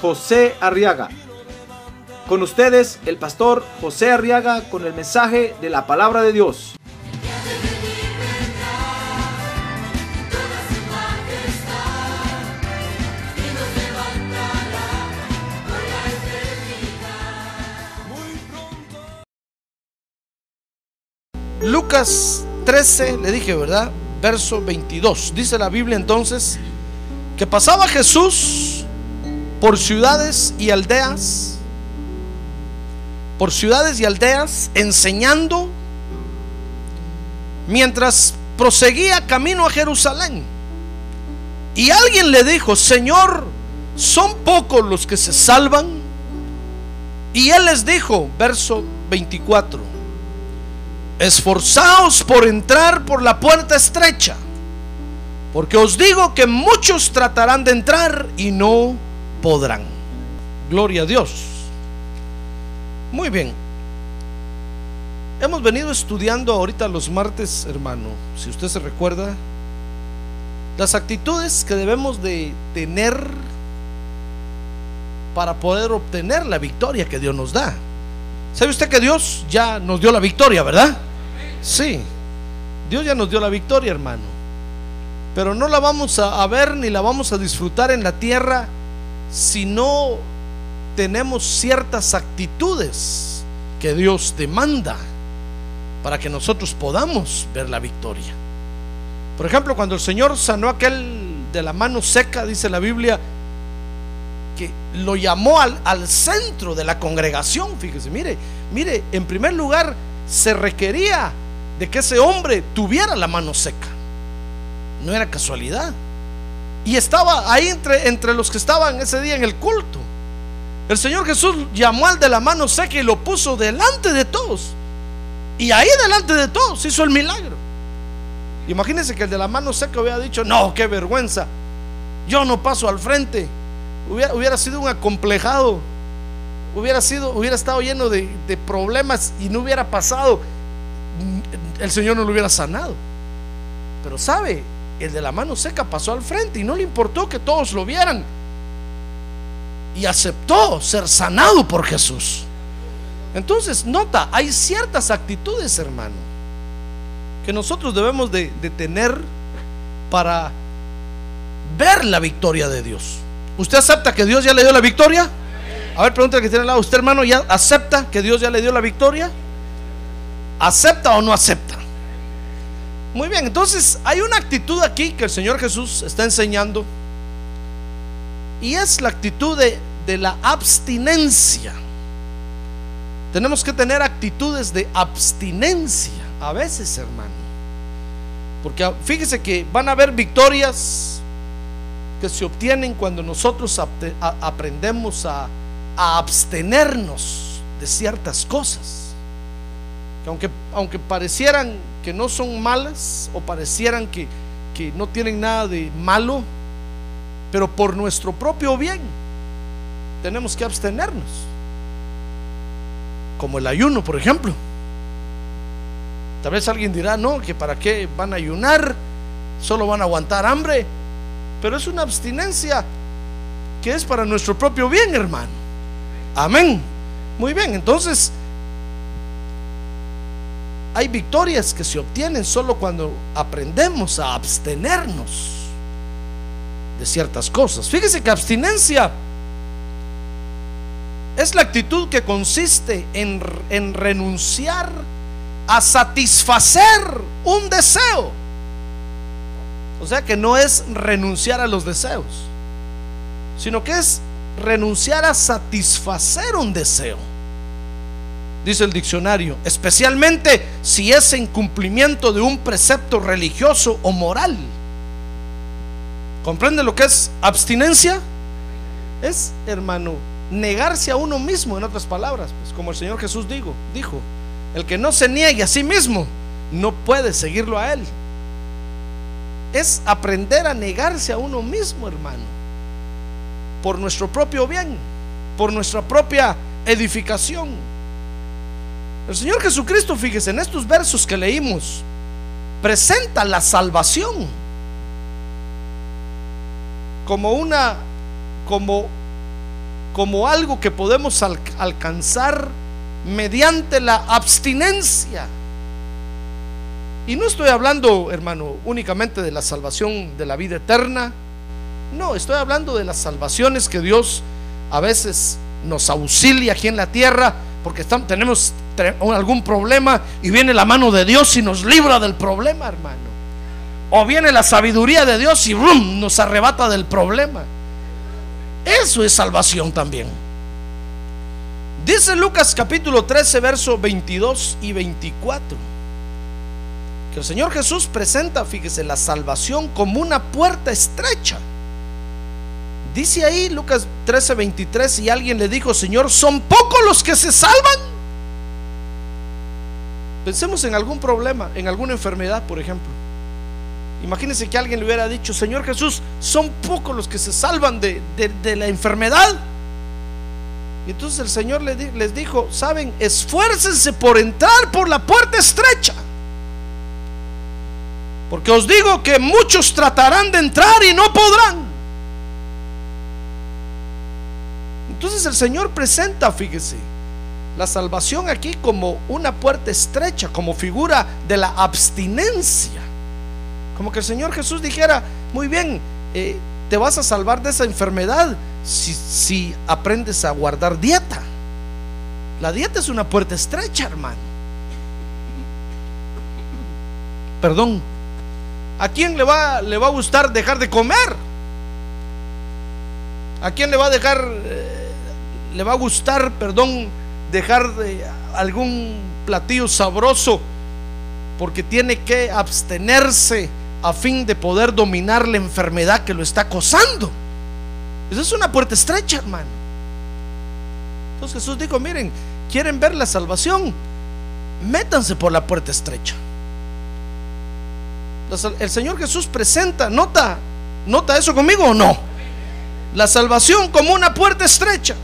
José Arriaga. Con ustedes, el pastor José Arriaga con el mensaje de la palabra de Dios. Lucas 13, le dije, ¿verdad? Verso 22. Dice la Biblia entonces que pasaba Jesús por ciudades y aldeas, por ciudades y aldeas, enseñando, mientras proseguía camino a Jerusalén. Y alguien le dijo, Señor, ¿son pocos los que se salvan? Y él les dijo, verso 24, esforzaos por entrar por la puerta estrecha, porque os digo que muchos tratarán de entrar y no podrán. Gloria a Dios. Muy bien. Hemos venido estudiando ahorita los martes, hermano, si usted se recuerda, las actitudes que debemos de tener para poder obtener la victoria que Dios nos da. ¿Sabe usted que Dios ya nos dio la victoria, verdad? Sí, Dios ya nos dio la victoria, hermano. Pero no la vamos a, ver ni la vamos a disfrutar en la tierra si no tenemos ciertas actitudes que Dios demanda para que nosotros podamos ver la victoria. Por ejemplo, cuando el Señor sanó aquel de la mano seca, dice la Biblia, que lo llamó al, al centro de la congregación. Fíjese, mire, mire, en primer lugar se requería de que ese hombre tuviera la mano seca. No era casualidad. Y estaba ahí entre, los que estaban ese día en el culto. El Señor Jesús llamó al de la mano seca y lo puso delante de todos. Y ahí delante de todos hizo el milagro. Imagínense que el de la mano seca hubiera dicho, no, qué vergüenza. Yo no paso al frente. Hubiera, sido un acomplejado. Hubiera, sido, hubiera estado lleno de problemas y no hubiera pasado. El Señor no lo hubiera sanado. Pero sabe, el de la mano seca pasó al frente y no le importó que todos lo vieran. Y aceptó ser sanado por Jesús. Entonces, nota, hay ciertas actitudes, hermano, que nosotros debemos de, tener para ver la victoria de Dios. ¿Usted acepta que Dios ya le dio la victoria? A ver, pregúntale que tiene al lado. ¿Usted, hermano, ya acepta que Dios ya le dio la victoria? ¿Acepta o no acepta? Muy bien, entonces hay una actitud aquí que el Señor Jesús está enseñando. Y es la actitud de, la abstinencia. Tenemos que tener actitudes de abstinencia a veces, hermano. Porque fíjese que van a haber victorias que se obtienen cuando nosotros aprendemos a, abstenernos de ciertas cosas. Que aunque, aunque parecieran que no son malas o parecieran que, que no tienen nada de malo, pero por nuestro propio bien tenemos que abstenernos. Como el ayuno, por ejemplo. Tal vez alguien dirá, no, que para qué van a ayunar, solo van a aguantar hambre. Pero es una abstinencia que es para nuestro propio bien, hermano. Amén. Muy bien, entonces hay victorias que se obtienen solo cuando aprendemos a abstenernos de ciertas cosas. Fíjese que abstinencia es la actitud que consiste en, en renunciar a satisfacer un deseo. O sea que no es renunciar a los deseos, sino que es renunciar a satisfacer un deseo. Dice el diccionario, especialmente si es en cumplimiento de un precepto religioso o moral. ¿Comprende lo que es abstinencia? Es, hermano, negarse a uno mismo, en otras palabras, pues como el Señor Jesús dijo, dijo, el que no se niegue a sí mismo no puede seguirlo a él. Es aprender a negarse a uno mismo, hermano, por nuestro propio bien, por nuestra propia edificación. El Señor Jesucristo, fíjese, en estos versos que leímos, presenta la salvación como una como como algo que podemos alcanzar mediante la abstinencia. Y no estoy hablando, hermano, únicamente de la salvación de la vida eterna. No, estoy hablando de las salvaciones que Dios a veces nos auxilia aquí en la tierra porque estamos, tenemos algún problema y viene la mano de Dios y nos libra del problema, hermano. O viene la sabiduría de Dios y nos arrebata del problema. Eso es salvación también. Dice Lucas capítulo 13, verso 22 y 24. Que el Señor Jesús presenta, fíjese, la salvación como una puerta estrecha. Dice ahí Lucas 13, 23, y alguien le dijo, Señor, ¿son pocos los que se salvan? Pensemos en algún problema, en alguna enfermedad, por ejemplo. Imagínense que alguien le hubiera dicho, Señor Jesús, son pocos los que se salvan de, la enfermedad. Y entonces el Señor les dijo, saben, esfuércense por entrar por la puerta estrecha. Porque os digo que muchos tratarán de entrar y no podrán. Entonces el Señor presenta, fíjese, la salvación aquí como una puerta estrecha, como figura de la abstinencia. Como que el Señor Jesús dijera, muy bien, eh, te vas a salvar de esa enfermedad si, aprendes a guardar dieta. La dieta es una puerta estrecha, hermano. Perdón. ¿A quién le va, le va a gustar dejar de comer? ¿A quién le va a dejar, eh, le va a gustar, perdón, dejar de algún platillo sabroso porque tiene que abstenerse a fin de poder dominar la enfermedad que lo está acosando. Esa es una puerta estrecha, hermano. Entonces Jesús dijo, miren, quieren ver la salvación, métanse por la puerta estrecha. El Señor Jesús presenta, nota, nota eso conmigo o no. La salvación como una puerta estrecha.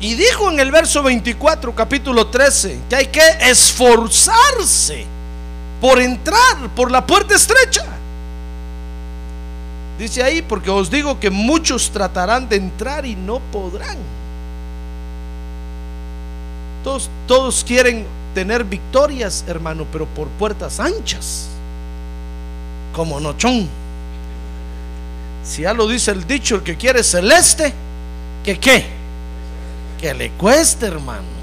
Y dijo en el verso 24, capítulo 13, que hay que esforzarse por entrar por la puerta estrecha. Dice ahí, porque os digo que muchos tratarán de entrar y no podrán. Todos, quieren tener victorias, hermano, pero por puertas anchas, como nochón. Si ya lo dice el dicho, el que quiere celeste, que qué? Que le cueste, hermano.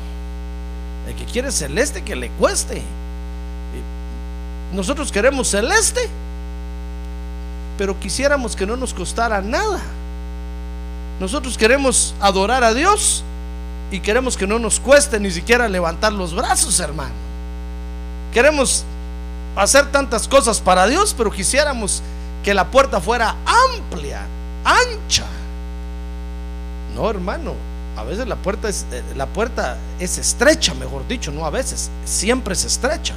El que quiere celeste, que le cueste. Nosotros queremos celeste, pero quisiéramos que no nos costara nada. Nosotros queremos adorar a Dios y queremos que no nos cueste ni siquiera levantar los brazos, hermano. Queremos hacer tantas cosas para Dios, pero quisiéramos que la puerta fuera amplia, ancha. No, hermano, a veces la puerta es eh, la puerta es estrecha, mejor dicho, no a veces, siempre es estrecha.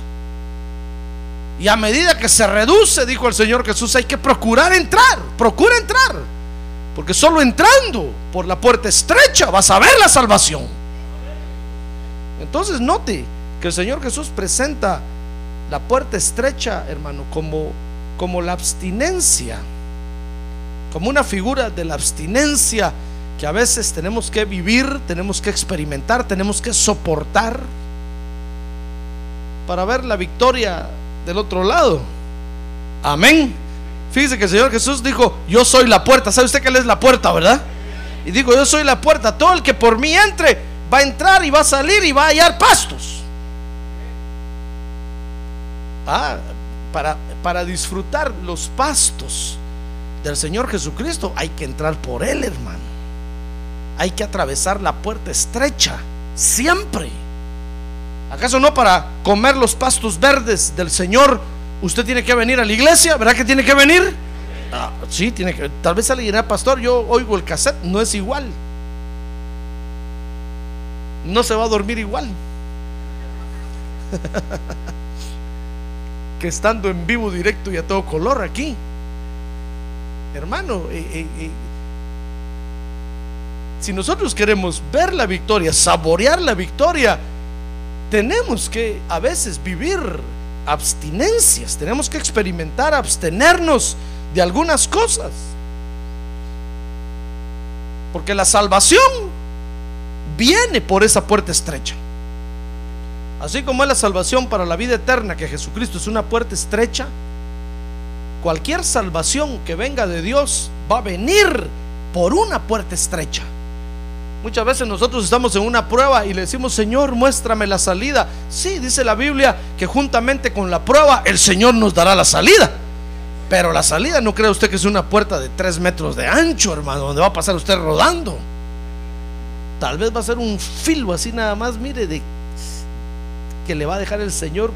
Y a medida que se reduce, dijo el Señor Jesús, hay que procurar entrar, procura entrar. Porque solo entrando por la puerta estrecha vas a ver la salvación. Entonces note que el Señor Jesús presenta la puerta estrecha, hermano, como, como la abstinencia, como una figura de la abstinencia que a veces tenemos que vivir, tenemos que experimentar, tenemos que soportar para ver la victoria del otro lado. Amén. Fíjese que el Señor Jesús dijo, yo soy la puerta. ¿Sabe usted que es la puerta, verdad? Y digo, yo soy la puerta. Todo el que por mí entre va a entrar y va a salir y va a hallar pastos. Ah, para, para disfrutar los pastos del Señor Jesucristo hay que entrar por Él, hermano. Hay que atravesar la puerta estrecha, siempre. ¿Acaso no para comer los pastos verdes del Señor usted tiene que venir a la iglesia? ¿Verdad que tiene que venir? Ah, sí, tiene que. Tal vez alguien dirá, pastor, yo oigo el cassette, no es igual. No se va a dormir igual. que estando en vivo, directo y a todo color aquí. Hermano, eh, eh, eh, si nosotros queremos ver la victoria, saborear la victoria, tenemos que a veces vivir abstinencias, tenemos que experimentar, abstenernos de algunas cosas. Porque la salvación viene por esa puerta estrecha. Así como es la salvación para la vida eterna, que Jesucristo es una puerta estrecha, cualquier salvación que venga de Dios va a venir por una puerta estrecha. Muchas veces nosotros estamos en una prueba y le decimos, Señor, muéstrame la salida. Sí, dice la Biblia que juntamente con la prueba el Señor nos dará la salida. Pero la salida no cree usted que es una puerta de tres metros de ancho, hermano, donde va a pasar usted rodando. Tal vez va a ser un filo así nada más, mire, de que le va a dejar el Señor.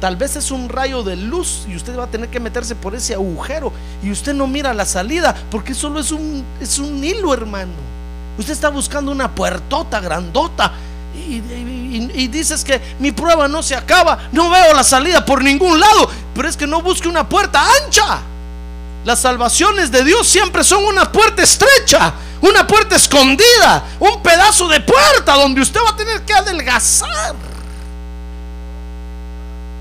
Tal vez es un rayo de luz y usted va a tener que meterse por ese agujero y usted no mira la salida porque solo es un, es un hilo, hermano. Usted está buscando una puertota grandota y, dices que mi prueba no se acaba, no veo la salida por ningún lado, pero es que no busque una puerta ancha. Las salvaciones de Dios siempre son una puerta estrecha, una puerta escondida, un pedazo de puerta donde usted va a tener que adelgazar.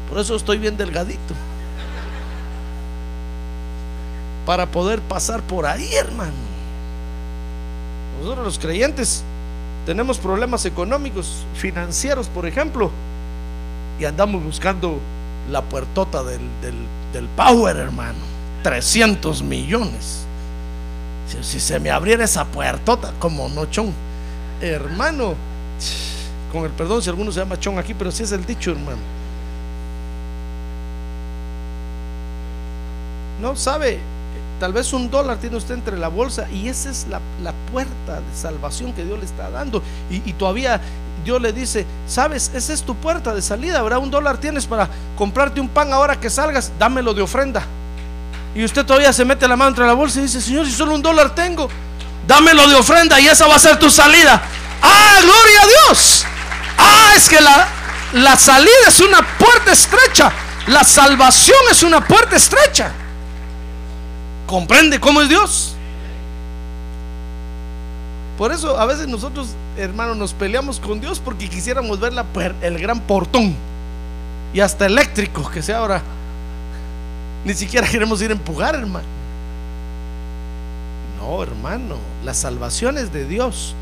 Por eso estoy bien delgadito. Para poder pasar por ahí, hermano. Nosotros los creyentes tenemos problemas económicos, financieros, por ejemplo, y andamos buscando la puertota del, del, Power, hermano. 300 millones. Si, se me abriera esa puertota, como no, chon. Hermano, con el perdón si alguno se llama chon aquí, pero si es el dicho, hermano. No sabe, Tal vez un dólar tiene usted entre la bolsa y esa es la, puerta de salvación que Dios le está dando. Y, todavía Dios le dice, sabes, esa es tu puerta de salida, ¿verdad? Un dólar tienes para comprarte un pan ahora que salgas, dámelo de ofrenda. Y usted todavía se mete la mano entre la bolsa y dice, Señor, si solo un dólar tengo, dámelo de ofrenda y esa va a ser tu salida. Ah, gloria a Dios. Ah, es que la, la salida es una puerta estrecha. La salvación es una puerta estrecha. ¿Comprende cómo es Dios? Por eso a veces nosotros, hermanos, nos peleamos con Dios porque quisiéramos ver la, el gran portón y hasta eléctrico que sea ahora. Ni siquiera queremos ir a empujar, hermano. No, hermano, la salvación es de Dios.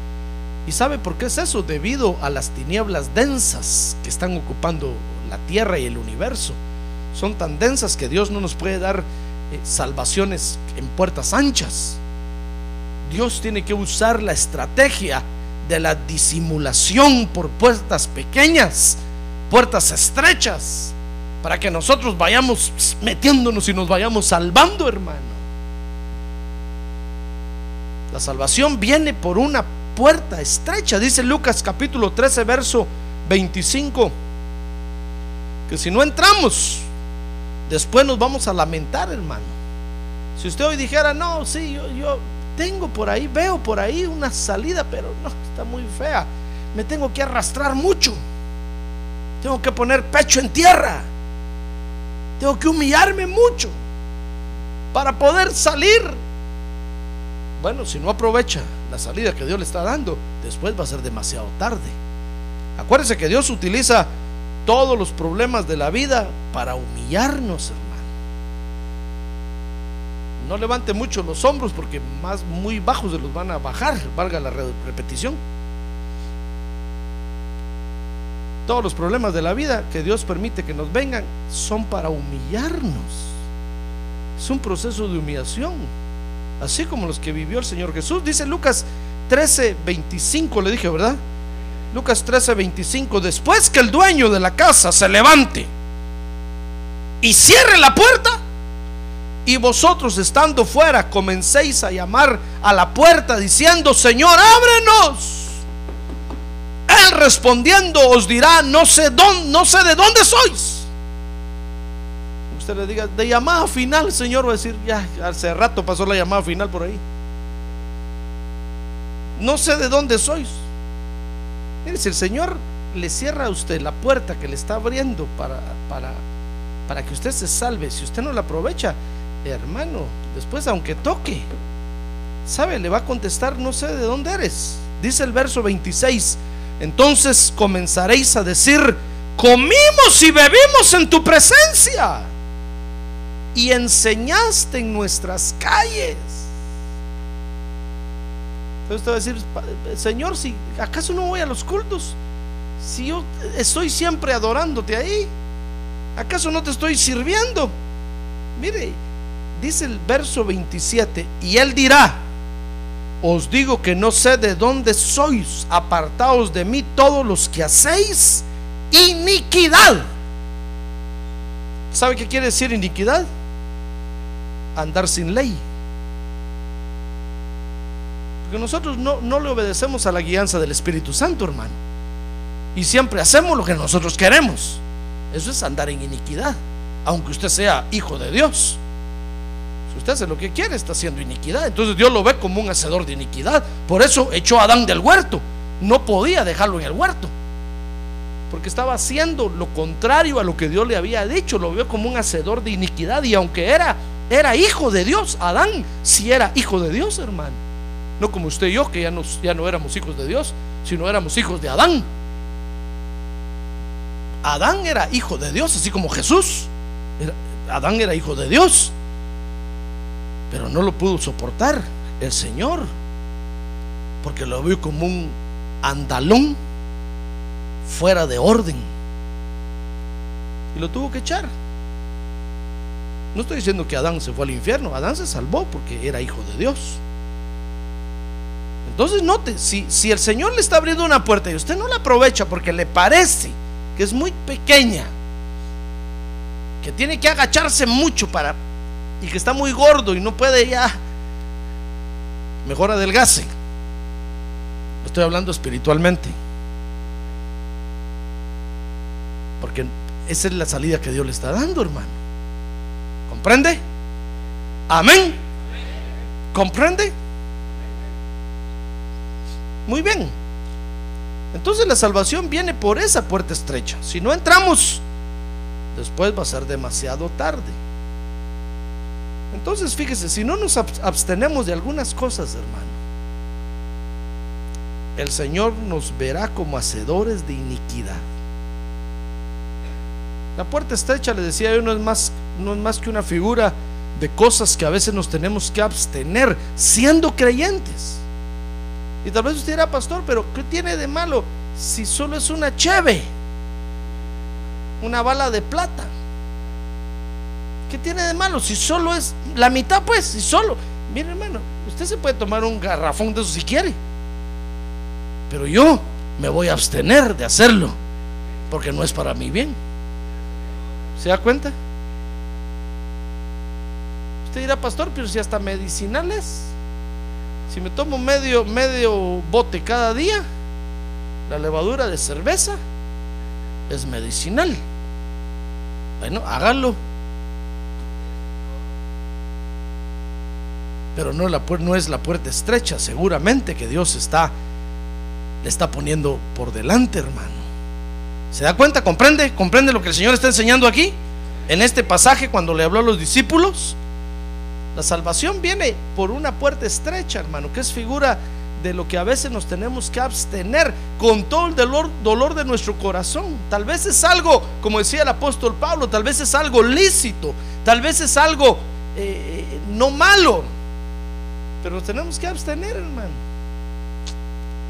¿Y sabe por qué es eso? Debido a las tinieblas densas que están ocupando la tierra y el universo. Son tan densas que Dios no nos puede dar eh, salvaciones en puertas anchas. Dios tiene que usar la estrategia de la disimulación por puertas pequeñas, puertas estrechas, para que nosotros vayamos metiéndonos y nos vayamos salvando, hermano. La salvación viene por una puerta estrecha, dice Lucas capítulo 13, verso 25, que si no entramos, Después nos vamos a lamentar, hermano. Si usted hoy dijera, no, sí, yo, yo tengo por ahí, veo por ahí una salida, pero no, está muy fea. Me tengo que arrastrar mucho. Tengo que poner pecho en tierra. Tengo que humillarme mucho para poder salir. Bueno, si no aprovecha la salida que Dios le está dando, después va a ser demasiado tarde. Acuérdese que Dios utiliza todos los problemas de la vida para humillarnos, hermano. No levante mucho los hombros porque más muy bajos se los van a bajar, valga la repetición. Todos los problemas de la vida que Dios permite que nos vengan son para humillarnos. Es un proceso de humillación, así como los que vivió el Señor Jesús. Dice Lucas 13, 25, le dije, ¿verdad? Lucas 13, 25, después que el dueño de la casa se levante y cierre la puerta, y vosotros estando fuera comencéis a llamar a la puerta diciendo, Señor, ábrenos. Él respondiendo os dirá, no sé dónde, no sé de dónde sois. usted le diga, de llamada final, Señor, va a decir, ya, hace rato pasó la llamada final por ahí. No sé de dónde sois. Mire, si el Señor le cierra a usted la puerta que le está abriendo para, para, para que usted se salve, si usted no la aprovecha, hermano, después aunque toque, ¿sabe? Le va a contestar, no sé de dónde eres. Dice el verso 26, entonces comenzaréis a decir, comimos y bebimos en tu presencia y enseñaste en nuestras calles. Entonces usted va a decir, Señor, si acaso no voy a los cultos, si yo estoy siempre adorándote ahí, ¿acaso no te estoy sirviendo? Mire, dice el verso 27, y él dirá, os digo que no sé de dónde sois, apartados de mí todos los que hacéis iniquidad. ¿Sabe qué quiere decir iniquidad? Andar sin ley. Porque nosotros no, no le obedecemos a la guianza del Espíritu Santo, hermano. Y siempre hacemos lo que nosotros queremos. Eso es andar en iniquidad, aunque usted sea hijo de Dios. Si usted hace lo que quiere, está haciendo iniquidad. Entonces Dios lo ve como un hacedor de iniquidad. Por eso echó a Adán del huerto. No podía dejarlo en el huerto. Porque estaba haciendo lo contrario a lo que Dios le había dicho. Lo vio como un hacedor de iniquidad. Y aunque era, era hijo de Dios, Adán sí era hijo de Dios, hermano. No como usted y yo, que ya, ya no éramos hijos de Dios, sino éramos hijos de Adán. Adán era hijo de Dios, así como Jesús. Adán era hijo de Dios. Pero no lo pudo soportar el Señor. Porque lo vio como un andalón fuera de orden. Y lo tuvo que echar. No estoy diciendo que Adán se fue al infierno. Adán se salvó porque era hijo de Dios. Entonces note, si, si el Señor le está abriendo una puerta y usted no la aprovecha porque le parece que es muy pequeña, que tiene que agacharse mucho para y que está muy gordo y no puede ya, mejor adelgace. Estoy hablando espiritualmente. Porque esa es la salida que Dios le está dando, hermano. ¿Comprende? Amén. ¿Comprende? Muy bien. Entonces la salvación viene por esa puerta estrecha. Si no entramos, después va a ser demasiado tarde. Entonces fíjese, si no nos abstenemos de algunas cosas, hermano, el Señor nos verá como hacedores de iniquidad. La puerta estrecha, le decía yo, no es más, no es más que una figura de cosas que a veces nos tenemos que abstener siendo creyentes. Y tal vez usted dirá, pastor, pero ¿qué tiene de malo si solo es una cheve? Una bala de plata. ¿Qué tiene de malo? Si solo es la mitad, pues, si solo. Mire, hermano, usted se puede tomar un garrafón de eso si quiere. Pero yo me voy a abstener de hacerlo. Porque no es para mi bien. ¿Se da cuenta? Usted dirá, pastor, pero si hasta medicinales. Si me tomo medio, medio bote cada día, la levadura de cerveza es medicinal. Bueno, hágalo. Pero no, la, no es la puerta estrecha, seguramente que Dios está, le está poniendo por delante, hermano. ¿Se da cuenta? ¿Comprende? ¿Comprende lo que el Señor está enseñando aquí? En este pasaje cuando le habló a los discípulos. La salvación viene por una puerta estrecha, hermano, que es figura de lo que a veces nos tenemos que abstener con todo el dolor, dolor de nuestro corazón. Tal vez es algo, como decía el apóstol Pablo, tal vez es algo lícito, tal vez es algo eh, no malo, pero nos tenemos que abstener, hermano.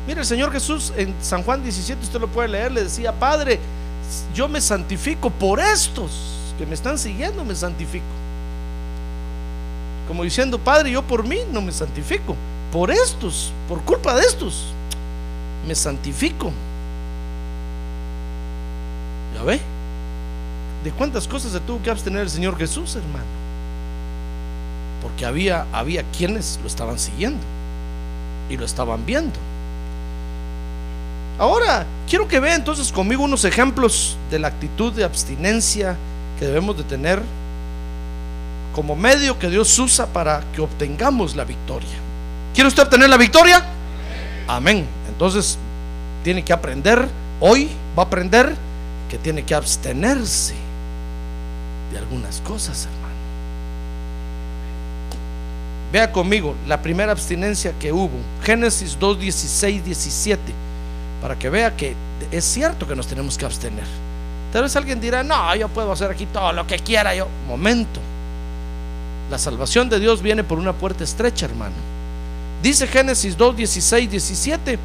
Mire, el Señor Jesús en San Juan 17, usted lo puede leer, le decía, Padre, yo me santifico por estos que me están siguiendo, me santifico. Como diciendo, Padre, yo por mí no me santifico, por estos, por culpa de estos, me santifico. ¿Ya ve? ¿De cuántas cosas se tuvo que abstener el Señor Jesús, hermano? Porque había, había quienes lo estaban siguiendo y lo estaban viendo. Ahora, quiero que vea entonces conmigo unos ejemplos de la actitud de abstinencia que debemos de tener como medio que Dios usa para que obtengamos la victoria. ¿Quiere usted obtener la victoria? Amén. Entonces, tiene que aprender, hoy va a aprender que tiene que abstenerse de algunas cosas, hermano. Vea conmigo la primera abstinencia que hubo, Génesis 2, 16, 17, para que vea que es cierto que nos tenemos que abstener. Tal vez alguien dirá, no, yo puedo hacer aquí todo lo que quiera yo. Momento. La salvación de Dios viene por una puerta estrecha, hermano. Dice Génesis 2, 16, 17,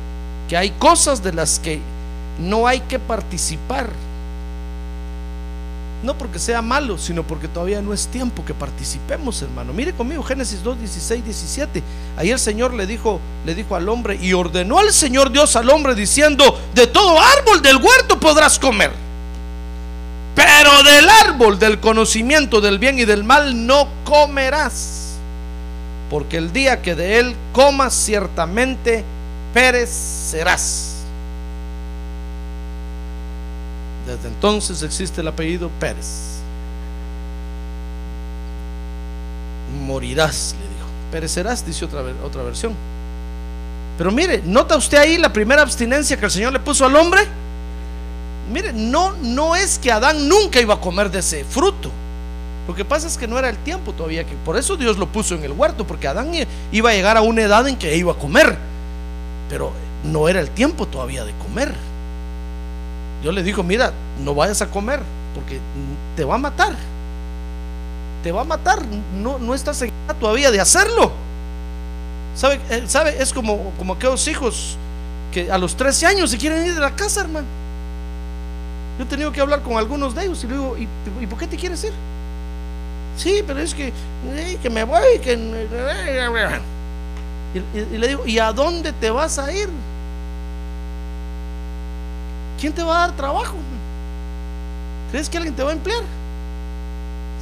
que hay cosas de las que no hay que participar no porque sea malo, sino porque todavía no es tiempo que participemos, hermano. Mire conmigo Génesis 2, 16, 17. Ahí el Señor le dijo, le dijo al hombre y ordenó al Señor Dios al hombre diciendo, de todo árbol del huerto podrás comer. Pero del árbol del conocimiento del bien y del mal no comerás. Porque el día que de él comas ciertamente perecerás. Desde entonces existe el apellido Pérez. Morirás, le dijo. Perecerás, dice otra, otra versión. Pero mire, ¿nota usted ahí la primera abstinencia que el Señor le puso al hombre? Mire, no, no es que Adán nunca iba a comer de ese fruto. Lo que pasa es que no era el tiempo todavía, que por eso Dios lo puso en el huerto, porque Adán iba a llegar a una edad en que iba a comer, pero no era el tiempo todavía de comer. Yo le digo, mira, no vayas a comer porque te va a matar. Te va a matar. No, no estás en todavía de hacerlo. ¿Sabe? Eh, ¿Sabe? Es como, como aquellos hijos que a los 13 años se quieren ir de la casa, hermano. Yo he tenido que hablar con algunos de ellos y le digo, ¿y, por qué te quieres ir? Sí, pero es que, que me voy, que... y le digo, ¿y a dónde te vas a ir? ¿quién te va a dar trabajo? ¿Crees que alguien te va a emplear?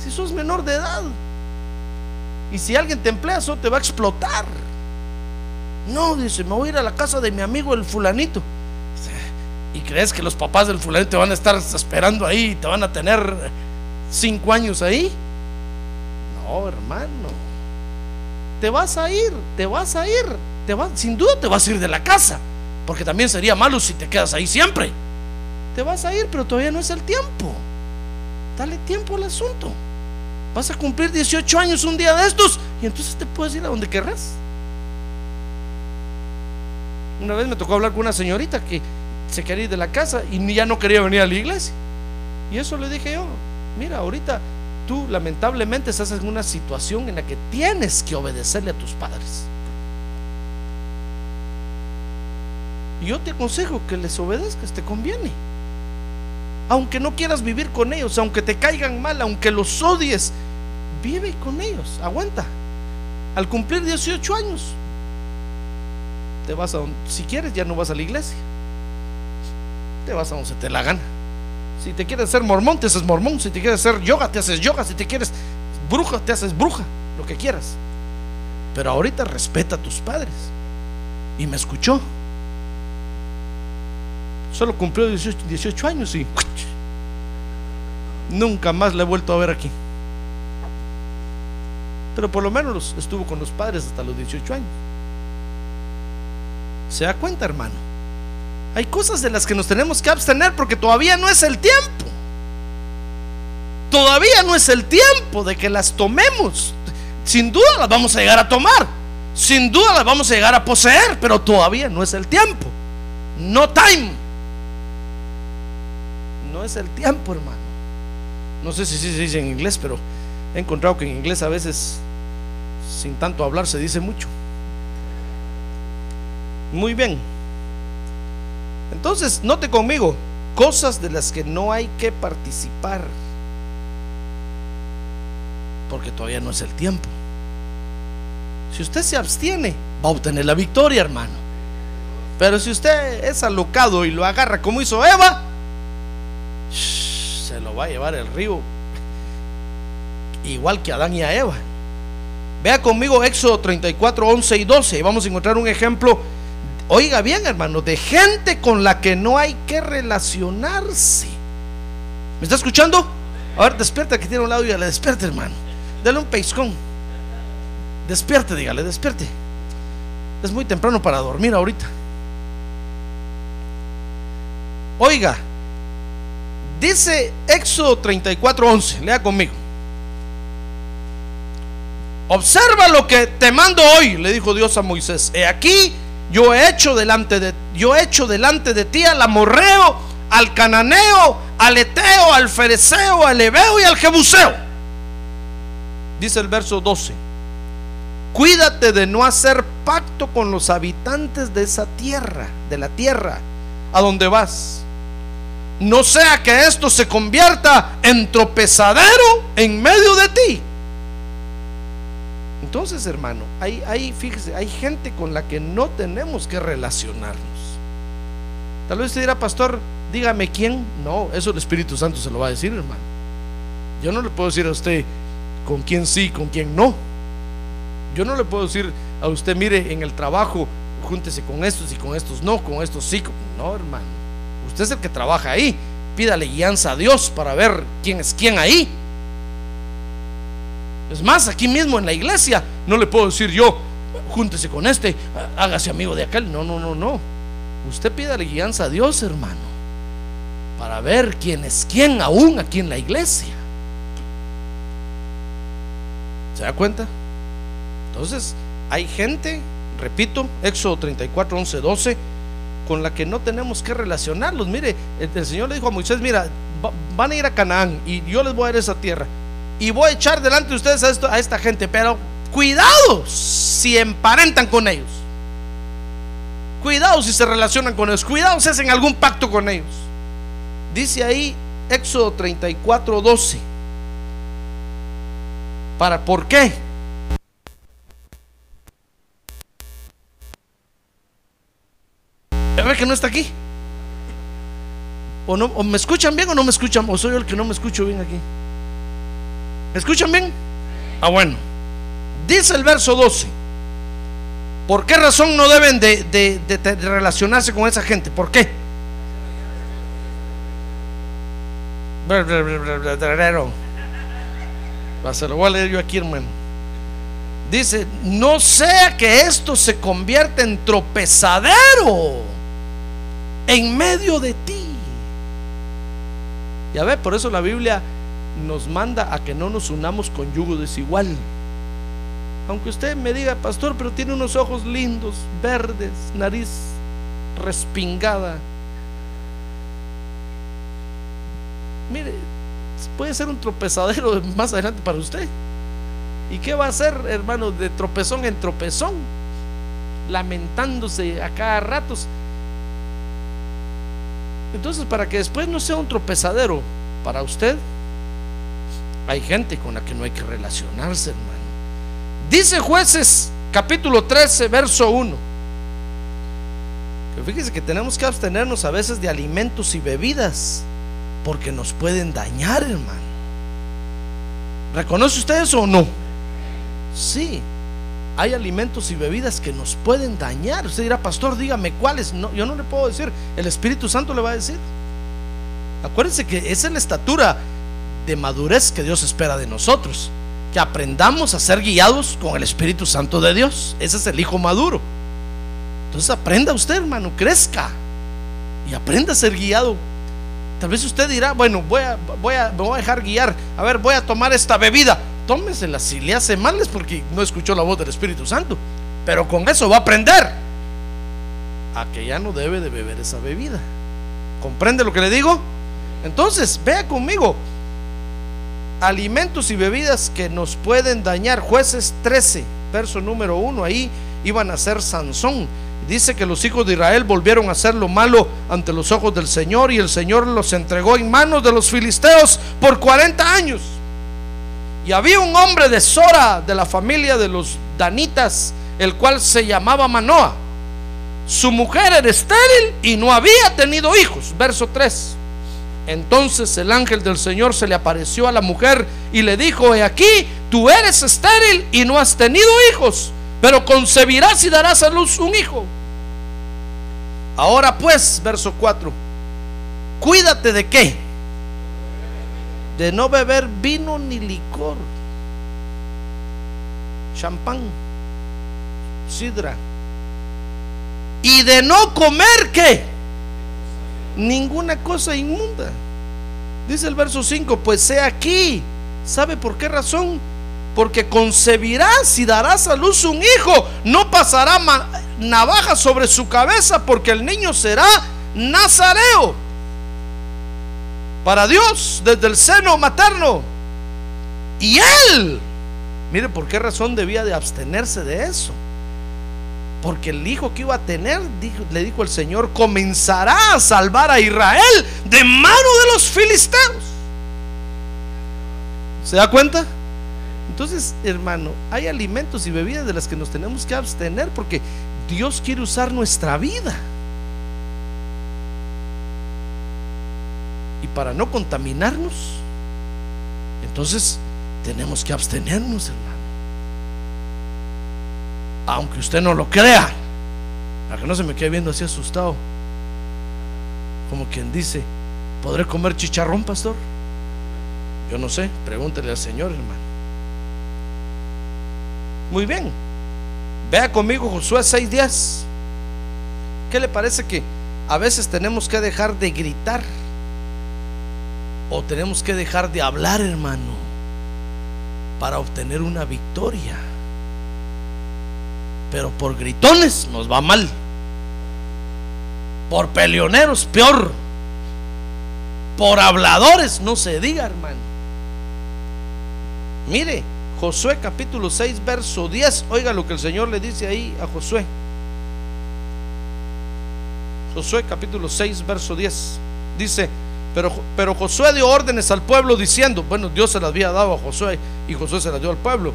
Si sos menor de edad. Y si alguien te emplea, eso te va a explotar. No, dice, me voy a ir a la casa de mi amigo el fulanito. ¿Y crees que los papás del fulanito te van a estar esperando ahí y te van a tener cinco años ahí? No, hermano. Te vas a ir, te vas a ir, te sin duda te vas a ir de la casa, porque también sería malo si te quedas ahí siempre te vas a ir, pero todavía no es el tiempo. Dale tiempo al asunto. Vas a cumplir 18 años un día de estos y entonces te puedes ir a donde querrás. Una vez me tocó hablar con una señorita que se quería ir de la casa y ya no quería venir a la iglesia. Y eso le dije yo, mira, ahorita tú lamentablemente estás en una situación en la que tienes que obedecerle a tus padres. Y yo te aconsejo que les obedezcas, te conviene aunque no quieras vivir con ellos, aunque te caigan mal, aunque los odies, vive con ellos, aguanta. Al cumplir 18 años, te vas a si quieres, ya no vas a la iglesia. Te vas a donde se te la gana. Si te quieres ser mormón, te haces mormón. Si te quieres hacer yoga, te haces yoga. Si te quieres bruja, te haces bruja. Lo que quieras. Pero ahorita respeta a tus padres. Y me escuchó. Solo cumplió 18, años y nunca más la he vuelto a ver aquí. Pero por lo menos estuvo con los padres hasta los 18 años. ¿Se da cuenta, hermano? Hay cosas de las que nos tenemos que abstener porque todavía no es el tiempo. Todavía no es el tiempo de que las tomemos. Sin duda las vamos a llegar a tomar. Sin duda las vamos a llegar a poseer, pero todavía no es el tiempo. No time es el tiempo, hermano. No sé si se dice en inglés, pero he encontrado que en inglés a veces, sin tanto hablar, se dice mucho. Muy bien. Entonces, note conmigo, cosas de las que no hay que participar, porque todavía no es el tiempo. Si usted se abstiene, va a obtener la victoria, hermano. Pero si usted es alocado y lo agarra como hizo Eva, se lo va a llevar el río, igual que Adán y a Eva. Vea conmigo Éxodo 34, 11 y 12. Y vamos a encontrar un ejemplo, oiga bien hermano, de gente con la que no hay que relacionarse. ¿Me está escuchando? A ver, despierta que tiene un lado y le despierta, hermano. Dele un peiscón. Despierte, dígale, despierte. Es muy temprano para dormir ahorita. Oiga, dice Éxodo 34:11, lea conmigo. Observa lo que te mando hoy, le dijo Dios a Moisés. He aquí, yo he hecho delante de yo he hecho delante de ti al amorreo, al cananeo, al eteo, al fereceo, al ebeo y al jebuseo. Dice el verso 12. Cuídate de no hacer pacto con los habitantes de esa tierra, de la tierra a donde vas. No sea que esto se convierta en tropezadero en medio de ti. Entonces, hermano, hay, fíjese, hay gente con la que no tenemos que relacionarnos. Tal vez usted dirá, pastor, dígame quién. No, eso el Espíritu Santo se lo va a decir, hermano. Yo no le puedo decir a usted con quién sí, con quién no. Yo no le puedo decir a usted, mire, en el trabajo, júntese con estos y con estos no, con estos sí. No, hermano. Usted es el que trabaja ahí. Pídale guianza a Dios para ver quién es quién ahí. Es más, aquí mismo en la iglesia no le puedo decir yo, júntese con este, hágase amigo de aquel. No, no, no, no. Usted pídale guianza a Dios, hermano, para ver quién es quién aún aquí en la iglesia. ¿Se da cuenta? Entonces, hay gente, repito, Éxodo 34, 11, 12, con la que no tenemos que relacionarlos. Mire, el, Señor le dijo a Moisés, mira, van a ir a Canaán y yo les voy a dar esa tierra. Y voy a echar delante de ustedes a, esto, a esta gente, pero cuidado si emparentan con ellos. Cuidado si se relacionan con ellos. Cuidado si hacen algún pacto con ellos. Dice ahí Éxodo 34, 12. ¿Para por qué? ¿Ve que no está aquí? ¿O, no, ¿O me escuchan bien o no me escuchan? ¿O soy yo el que no me escucho bien aquí? ¿Me escuchan bien? Ah, bueno. Dice el verso 12. ¿Por qué razón no deben de, de, de, relacionarse con esa gente? ¿Por qué? Se lo voy a leer yo aquí, hermano. Dice, no sea que esto se convierta en tropezadero en medio de ti. Ya ve, por eso la Biblia nos manda a que no nos unamos con yugo desigual. Aunque usted me diga, pastor, pero tiene unos ojos lindos, verdes, nariz respingada. Mire, puede ser un tropezadero más adelante para usted. ¿Y qué va a hacer, hermano, de tropezón en tropezón? Lamentándose a cada ratos. Entonces, para que después no sea un tropezadero para usted, hay gente con la que no hay que relacionarse, hermano. Dice jueces capítulo 13, verso 1. Que fíjese que tenemos que abstenernos a veces de alimentos y bebidas porque nos pueden dañar, hermano. ¿Reconoce usted eso o no? Sí, hay alimentos y bebidas que nos pueden dañar. Usted dirá, pastor, dígame cuáles. No, yo no le puedo decir. El Espíritu Santo le va a decir. Acuérdense que esa es la estatura de madurez que Dios espera de nosotros. Que aprendamos a ser guiados con el Espíritu Santo de Dios. Ese es el hijo maduro. Entonces aprenda usted, hermano, crezca. Y aprenda a ser guiado. Tal vez usted dirá, bueno, voy a, voy a, voy a dejar guiar. A ver, voy a tomar esta bebida. Tómesela si le hace mal es porque no escuchó la voz del Espíritu Santo. Pero con eso va a aprender a que ya no debe de beber esa bebida. ¿Comprende lo que le digo? Entonces, vea conmigo alimentos y bebidas que nos pueden dañar. Jueces 13, verso número 1, ahí iban a ser Sansón. Dice que los hijos de Israel volvieron a hacer lo malo ante los ojos del Señor y el Señor los entregó en manos de los filisteos por 40 años. Y había un hombre de Sora, de la familia de los Danitas, el cual se llamaba Manoa. Su mujer era estéril y no había tenido hijos. Verso 3. Entonces el ángel del Señor se le apareció a la mujer y le dijo, he aquí, tú eres estéril y no has tenido hijos, pero concebirás y darás a luz un hijo. Ahora pues, verso 4, cuídate de qué? De no beber vino ni licor. champán, sidra. Y de no comer, ¿qué? Ninguna cosa inmunda. Dice el verso 5, pues sea aquí. ¿Sabe por qué razón? Porque concebirás y darás a luz un hijo. No pasará navaja sobre su cabeza porque el niño será nazareo. Para Dios desde el seno materno. Y él, mire por qué razón debía de abstenerse de eso. Porque el hijo que iba a tener, le dijo el Señor, comenzará a salvar a Israel de mano de los filisteos. ¿Se da cuenta? Entonces, hermano, hay alimentos y bebidas de las que nos tenemos que abstener porque Dios quiere usar nuestra vida. Y para no contaminarnos, entonces tenemos que abstenernos, hermano aunque usted no lo crea, para que no se me quede viendo así asustado, como quien dice, ¿podré comer chicharrón, pastor? Yo no sé, pregúntele al Señor, hermano. Muy bien, vea conmigo Josué 6:10. ¿Qué le parece que a veces tenemos que dejar de gritar? O tenemos que dejar de hablar, hermano, para obtener una victoria pero por gritones nos va mal. Por peleoneros, peor. Por habladores, no se diga, hermano. Mire, Josué capítulo 6, verso 10. Oiga lo que el Señor le dice ahí a Josué. Josué capítulo 6, verso 10. Dice, pero, pero Josué dio órdenes al pueblo diciendo, bueno, Dios se las había dado a Josué y Josué se las dio al pueblo.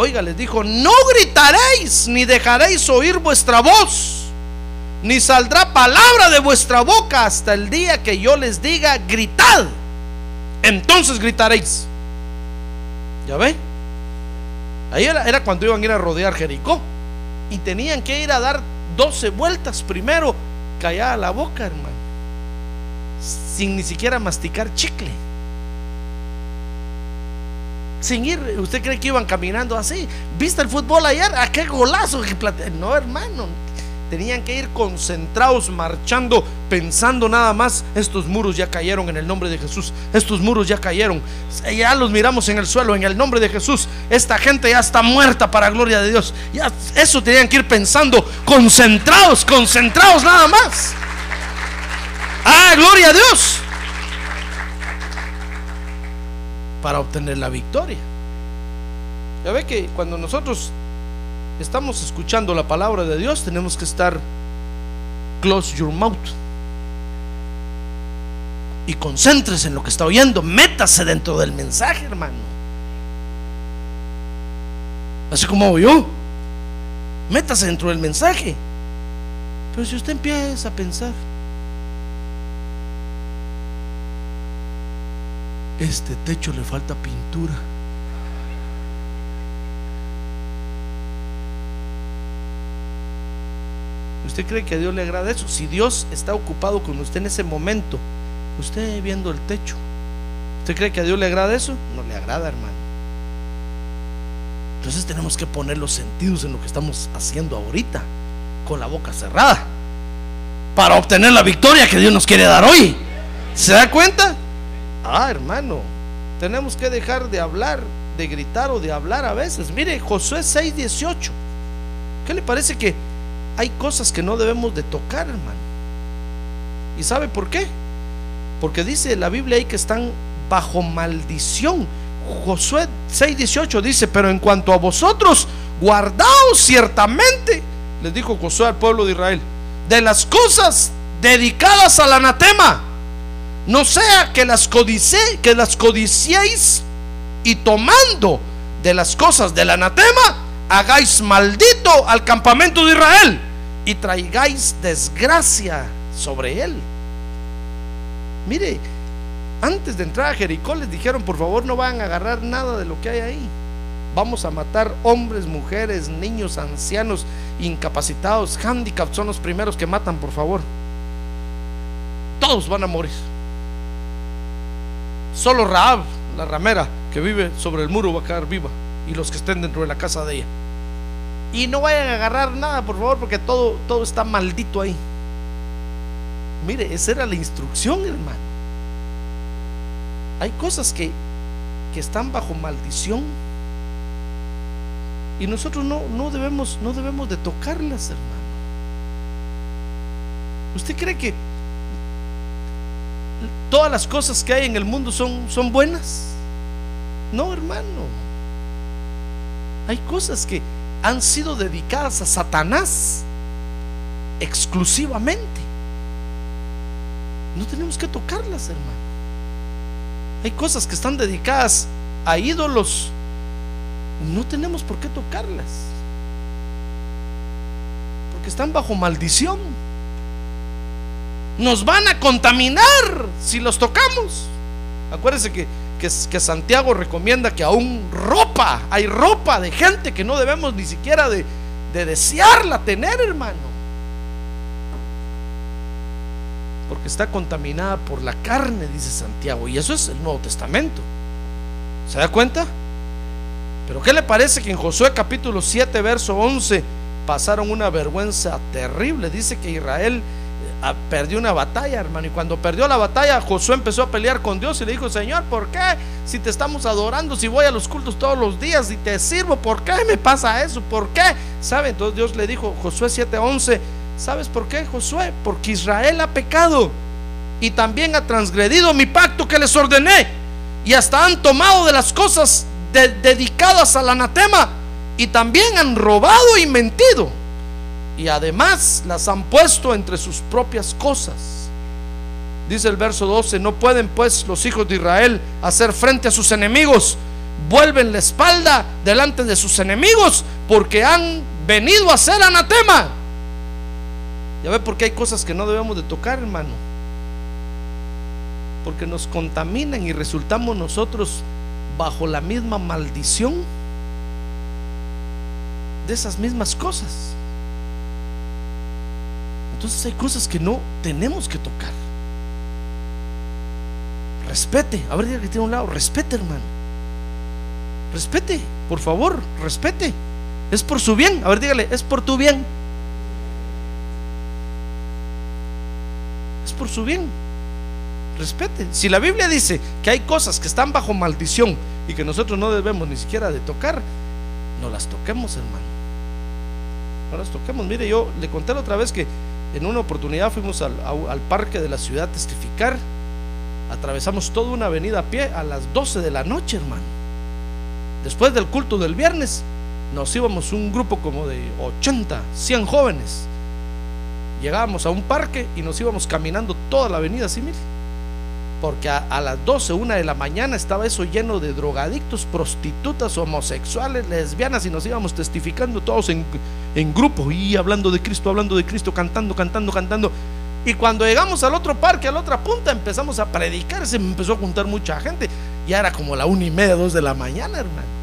Oiga, les dijo, no gritaréis ni dejaréis oír vuestra voz, ni saldrá palabra de vuestra boca hasta el día que yo les diga, gritad. Entonces gritaréis. ¿Ya ve? Ahí era, era cuando iban a ir a rodear Jericó. Y tenían que ir a dar 12 vueltas primero, callada la boca, hermano. Sin ni siquiera masticar chicle sin ir, ¿usted cree que iban caminando así? ¿Viste el fútbol ayer? ¿A qué golazo? No, hermano. Tenían que ir concentrados, marchando, pensando nada más, estos muros ya cayeron en el nombre de Jesús, estos muros ya cayeron, ya los miramos en el suelo, en el nombre de Jesús, esta gente ya está muerta para gloria de Dios. Ya, eso tenían que ir pensando, concentrados, concentrados nada más. Ah, gloria a Dios para obtener la victoria. Ya ve que cuando nosotros estamos escuchando la palabra de Dios, tenemos que estar close your mouth. Y concéntrese en lo que está oyendo, métase dentro del mensaje, hermano. Así como yo, métase dentro del mensaje. Pero si usted empieza a pensar, este techo le falta pintura. ¿Usted cree que a Dios le agrada eso? Si Dios está ocupado con usted en ese momento, usted viendo el techo, ¿usted cree que a Dios le agrada eso? No le agrada, hermano. Entonces tenemos que poner los sentidos en lo que estamos haciendo ahorita, con la boca cerrada, para obtener la victoria que Dios nos quiere dar hoy. ¿Se da cuenta? Ah, hermano, tenemos que dejar de hablar, de gritar o de hablar a veces. Mire, Josué 6:18. ¿Qué le parece que hay cosas que no debemos de tocar, hermano? ¿Y sabe por qué? Porque dice la Biblia ahí que están bajo maldición. Josué 6:18 dice, pero en cuanto a vosotros, guardaos ciertamente, les dijo Josué al pueblo de Israel, de las cosas dedicadas al anatema no sea que las que las codiciéis y tomando de las cosas del anatema, hagáis maldito al campamento de Israel y traigáis desgracia sobre él. Mire, antes de entrar a Jericó les dijeron, por favor no van a agarrar nada de lo que hay ahí. Vamos a matar hombres, mujeres, niños, ancianos, incapacitados, handicaps, son los primeros que matan, por favor. Todos van a morir. Solo Raab, la ramera que vive sobre el muro, va a quedar viva y los que estén dentro de la casa de ella. Y no vayan a agarrar nada, por favor, porque todo, todo está maldito ahí. Mire, esa era la instrucción, hermano. Hay cosas que, que están bajo maldición y nosotros no, no, debemos, no debemos de tocarlas, hermano. ¿Usted cree que todas las cosas que hay en el mundo son, son buenas? No, hermano. Hay cosas que han sido dedicadas a Satanás exclusivamente. No tenemos que tocarlas, hermano. Hay cosas que están dedicadas a ídolos. No tenemos por qué tocarlas. Porque están bajo maldición. Nos van a contaminar si los tocamos. Acuérdense que, que, Santiago recomienda que aún ropa, hay ropa de gente que no debemos ni siquiera de, de desearla tener, hermano. porque está contaminada por la carne, dice Santiago. Y eso es el Nuevo Testamento. ¿Se da cuenta? Pero ¿qué le parece que en Josué capítulo 7, verso 11, pasaron una vergüenza terrible? Dice que Israel perdió una batalla, hermano. Y cuando perdió la batalla, Josué empezó a pelear con Dios y le dijo, Señor, ¿por qué? Si te estamos adorando, si voy a los cultos todos los días y te sirvo, ¿por qué me pasa eso? ¿Por qué? ¿Sabe? Entonces Dios le dijo, Josué 7:11, ¿sabes por qué, Josué? Porque Israel ha pecado y también ha transgredido mi pacto que les ordené. Y hasta han tomado de las cosas dedicadas al anatema y también han robado y mentido. Y además las han puesto entre sus propias cosas. Dice el verso 12, no pueden pues los hijos de Israel hacer frente a sus enemigos. Vuelven la espalda delante de sus enemigos porque han venido a ser anatema. Ya ve porque hay cosas que no debemos de tocar, hermano porque nos contaminan y resultamos nosotros bajo la misma maldición de esas mismas cosas. Entonces hay cosas que no tenemos que tocar. Respete, a ver, dígale que tiene un lado, respete, hermano. Respete, por favor, respete. Es por su bien. A ver, dígale, es por tu bien. Es por su bien respete. Si la Biblia dice que hay cosas que están bajo maldición y que nosotros no debemos ni siquiera de tocar, no las toquemos, hermano. No las toquemos. Mire, yo le conté la otra vez que en una oportunidad fuimos al, parque de la ciudad a testificar. Atravesamos toda una avenida a pie a las 12 de la noche, hermano. Después del culto del viernes, nos íbamos un grupo como de 80, 100 jóvenes. Llegábamos a un parque y nos íbamos caminando toda la avenida así, porque a, las 12, una de la mañana estaba eso lleno de drogadictos, prostitutas, homosexuales, lesbianas y nos íbamos testificando todos en, en grupo y hablando de Cristo, hablando de Cristo, cantando, cantando, cantando. Y cuando llegamos al otro parque, a la otra punta, empezamos a predicar, se empezó a juntar mucha gente. Ya era como la una y media, dos de la mañana, hermano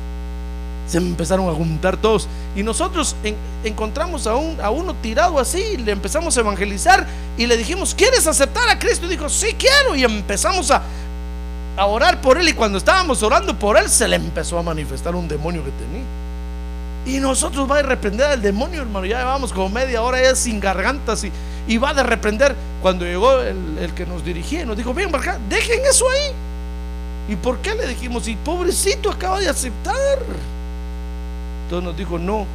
se empezaron a juntar todos. Y nosotros encontramos a, un, a uno tirado así, le empezamos a evangelizar y le dijimos, ¿quieres aceptar a Cristo? Y dijo, sí quiero. Y empezamos a, orar por él. Y cuando estábamos orando por él, se le empezó a manifestar un demonio que tenía. Y nosotros va a reprender al demonio, hermano. Ya llevamos como media hora sin gargantas y, y va a reprender. Cuando llegó el, que nos dirigía y nos dijo, ven acá, dejen eso ahí. ¿Y por qué le dijimos? Y pobrecito acaba de aceptar. Entonces nos dijo, no,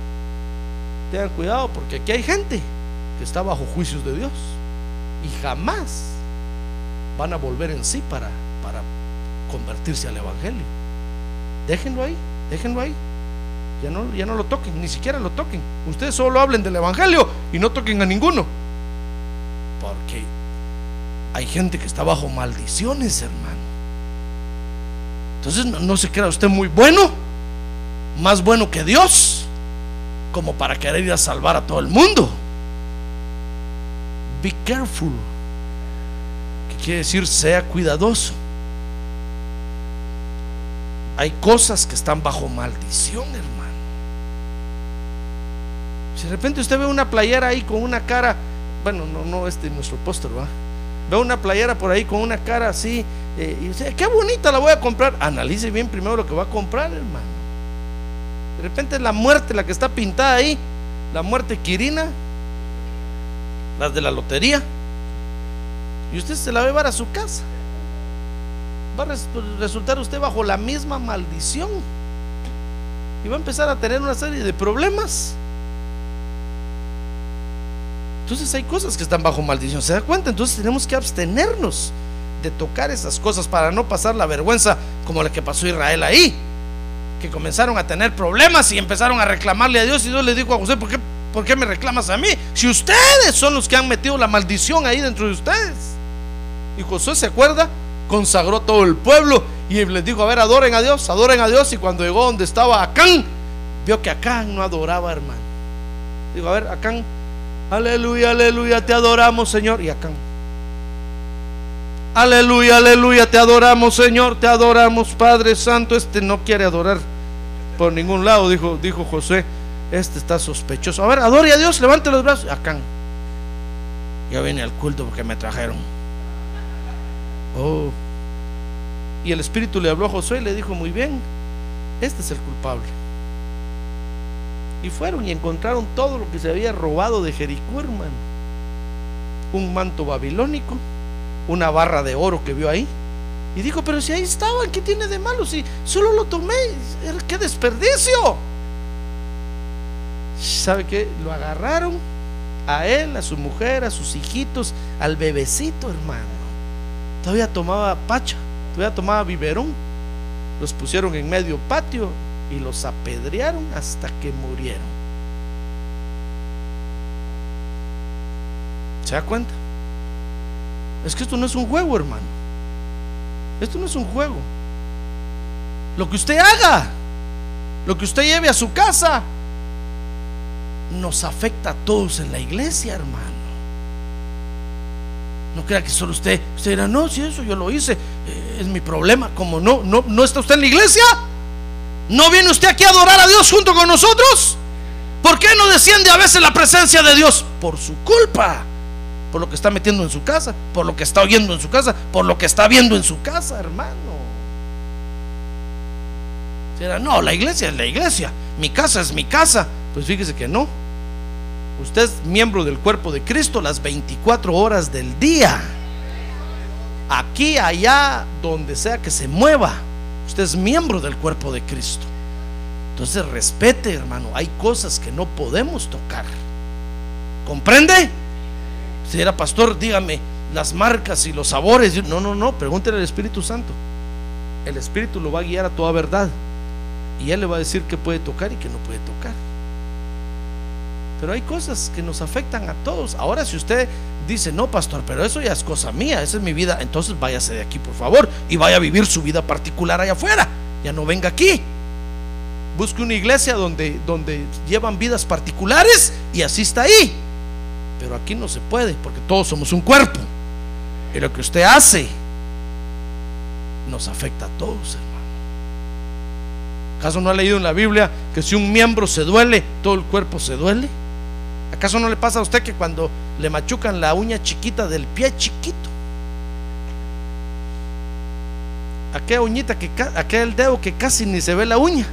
tengan cuidado porque aquí hay gente que está bajo juicios de Dios y jamás van a volver en sí para, para convertirse al Evangelio. Déjenlo ahí, déjenlo ahí. Ya no, ya no lo toquen, ni siquiera lo toquen. Ustedes solo hablen del Evangelio y no toquen a ninguno. Porque hay gente que está bajo maldiciones, hermano. Entonces no, no se crea usted muy bueno más bueno que Dios como para querer ir a salvar a todo el mundo. Be careful, que quiere decir sea cuidadoso. Hay cosas que están bajo maldición, hermano. Si de repente usted ve una playera ahí con una cara, bueno, no, no este es nuestro póster, va. Ve una playera por ahí con una cara así, eh, y dice, qué bonita la voy a comprar. Analice bien primero lo que va a comprar, hermano. De repente es la muerte la que está pintada ahí, la muerte quirina, las de la lotería. Y usted se la va a llevar a su casa. Va a res- resultar usted bajo la misma maldición. Y va a empezar a tener una serie de problemas. Entonces hay cosas que están bajo maldición. ¿Se da cuenta? Entonces tenemos que abstenernos de tocar esas cosas para no pasar la vergüenza como la que pasó Israel ahí. Que comenzaron a tener problemas y empezaron a reclamarle a Dios. Y Dios le dijo a José: ¿por qué, ¿Por qué me reclamas a mí? Si ustedes son los que han metido la maldición ahí dentro de ustedes. Y Josué se acuerda, consagró todo el pueblo y les dijo: A ver, adoren a Dios, adoren a Dios. Y cuando llegó donde estaba Acán, vio que Acán no adoraba, hermano. Digo, a ver, Acán, aleluya, aleluya, te adoramos, Señor. Y Acán, aleluya, aleluya, te adoramos, Señor, te adoramos, Padre Santo. Este no quiere adorar por ningún lado, dijo, dijo José. Este está sospechoso. A ver, adore a Dios, levante los brazos. Acán, yo vine al culto porque me trajeron. Oh. Y el Espíritu le habló a Josué y le dijo, muy bien, este es el culpable. Y fueron y encontraron todo lo que se había robado de Jericó, hermano. Un manto babilónico, una barra de oro que vio ahí. Y dijo, pero si ahí estaban, ¿qué tiene de malo? Si solo lo tomé, qué desperdicio. ¿Sabe qué? Lo agarraron a él, a su mujer, a sus hijitos, al bebecito, hermano. Todavía tomaba pacha, todavía tomaba biberón. Los pusieron en medio patio y los apedrearon hasta que murieron. ¿Se da cuenta? Es que esto no es un juego, hermano. Esto no es un juego. Lo que usted haga, lo que usted lleve a su casa, nos afecta a todos en la iglesia, hermano. No crea que solo usted, usted dirá, no, si eso yo lo hice, eh, es mi problema. Como no, no, no está usted en la iglesia, ¿No viene usted aquí a adorar a Dios junto con nosotros? ¿Por qué no desciende a veces la presencia de Dios? Por su culpa, por lo que está metiendo en su casa, por lo que está oyendo en su casa, por lo que está viendo en su casa, hermano. Será, no, la iglesia es la iglesia, mi casa es mi casa. Pues fíjese que no. Usted es miembro del cuerpo de Cristo las 24 horas del día. Aquí, allá, donde sea que se mueva. Usted es miembro del cuerpo de Cristo. Entonces respete, hermano. Hay cosas que no podemos tocar. ¿Comprende? Si era pastor, dígame las marcas y los sabores. No, no, no. Pregúntele al Espíritu Santo. El Espíritu lo va a guiar a toda verdad. Y Él le va a decir qué puede tocar y qué no puede tocar. Pero hay cosas que nos afectan a todos. Ahora, si usted dice, no, pastor, pero eso ya es cosa mía, esa es mi vida, entonces váyase de aquí, por favor, y vaya a vivir su vida particular allá afuera. Ya no venga aquí. Busque una iglesia donde, donde llevan vidas particulares y asista ahí. Pero aquí no se puede, porque todos somos un cuerpo. Y lo que usted hace nos afecta a todos, hermano. ¿Acaso no ha leído en la Biblia que si un miembro se duele, todo el cuerpo se duele? ¿Acaso no le pasa a usted que cuando le machucan la uña chiquita del pie chiquito? Aquella uñita que aquel dedo que casi ni se ve la uña.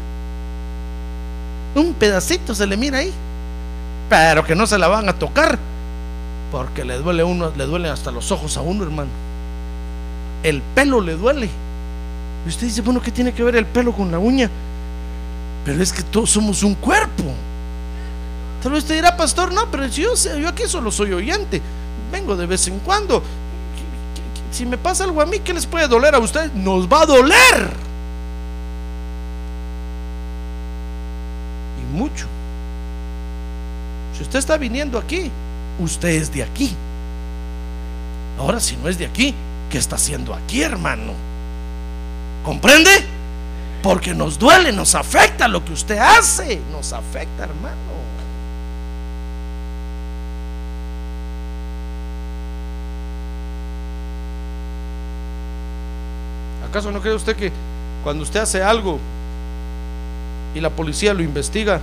Un pedacito se le mira ahí. Pero que no se la van a tocar. Porque le duele uno, le duelen hasta los ojos a uno, hermano. El pelo le duele. Y usted dice, bueno, ¿qué tiene que ver el pelo con la uña? Pero es que todos somos un cuerpo. Tal vez usted dirá, pastor, no, pero yo, yo aquí solo soy oyente. Vengo de vez en cuando. Si me pasa algo a mí, ¿qué les puede doler a ustedes? Nos va a doler. Y mucho. Si usted está viniendo aquí, usted es de aquí. Ahora, si no es de aquí, ¿qué está haciendo aquí, hermano? ¿Comprende? Porque nos duele, nos afecta lo que usted hace, nos afecta, hermano. ¿Acaso no cree usted que cuando usted hace algo y la policía lo investiga,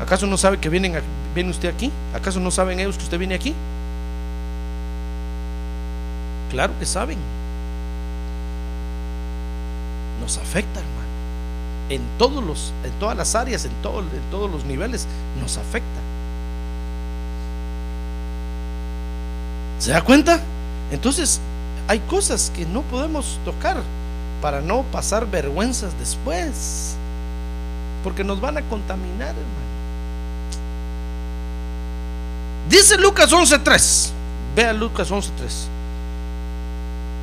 ¿acaso no sabe que vienen, viene usted aquí? ¿Acaso no saben ellos que usted viene aquí? Claro que saben. Nos afecta, hermano. en todos los, en todas las áreas, en, en todos los niveles, nos afecta. ¿Se da cuenta? Entonces, hay cosas que no podemos tocar para no pasar vergüenzas después. Porque nos van a contaminar, hermano. Dice Lucas 11.3. Vea Lucas 11.3.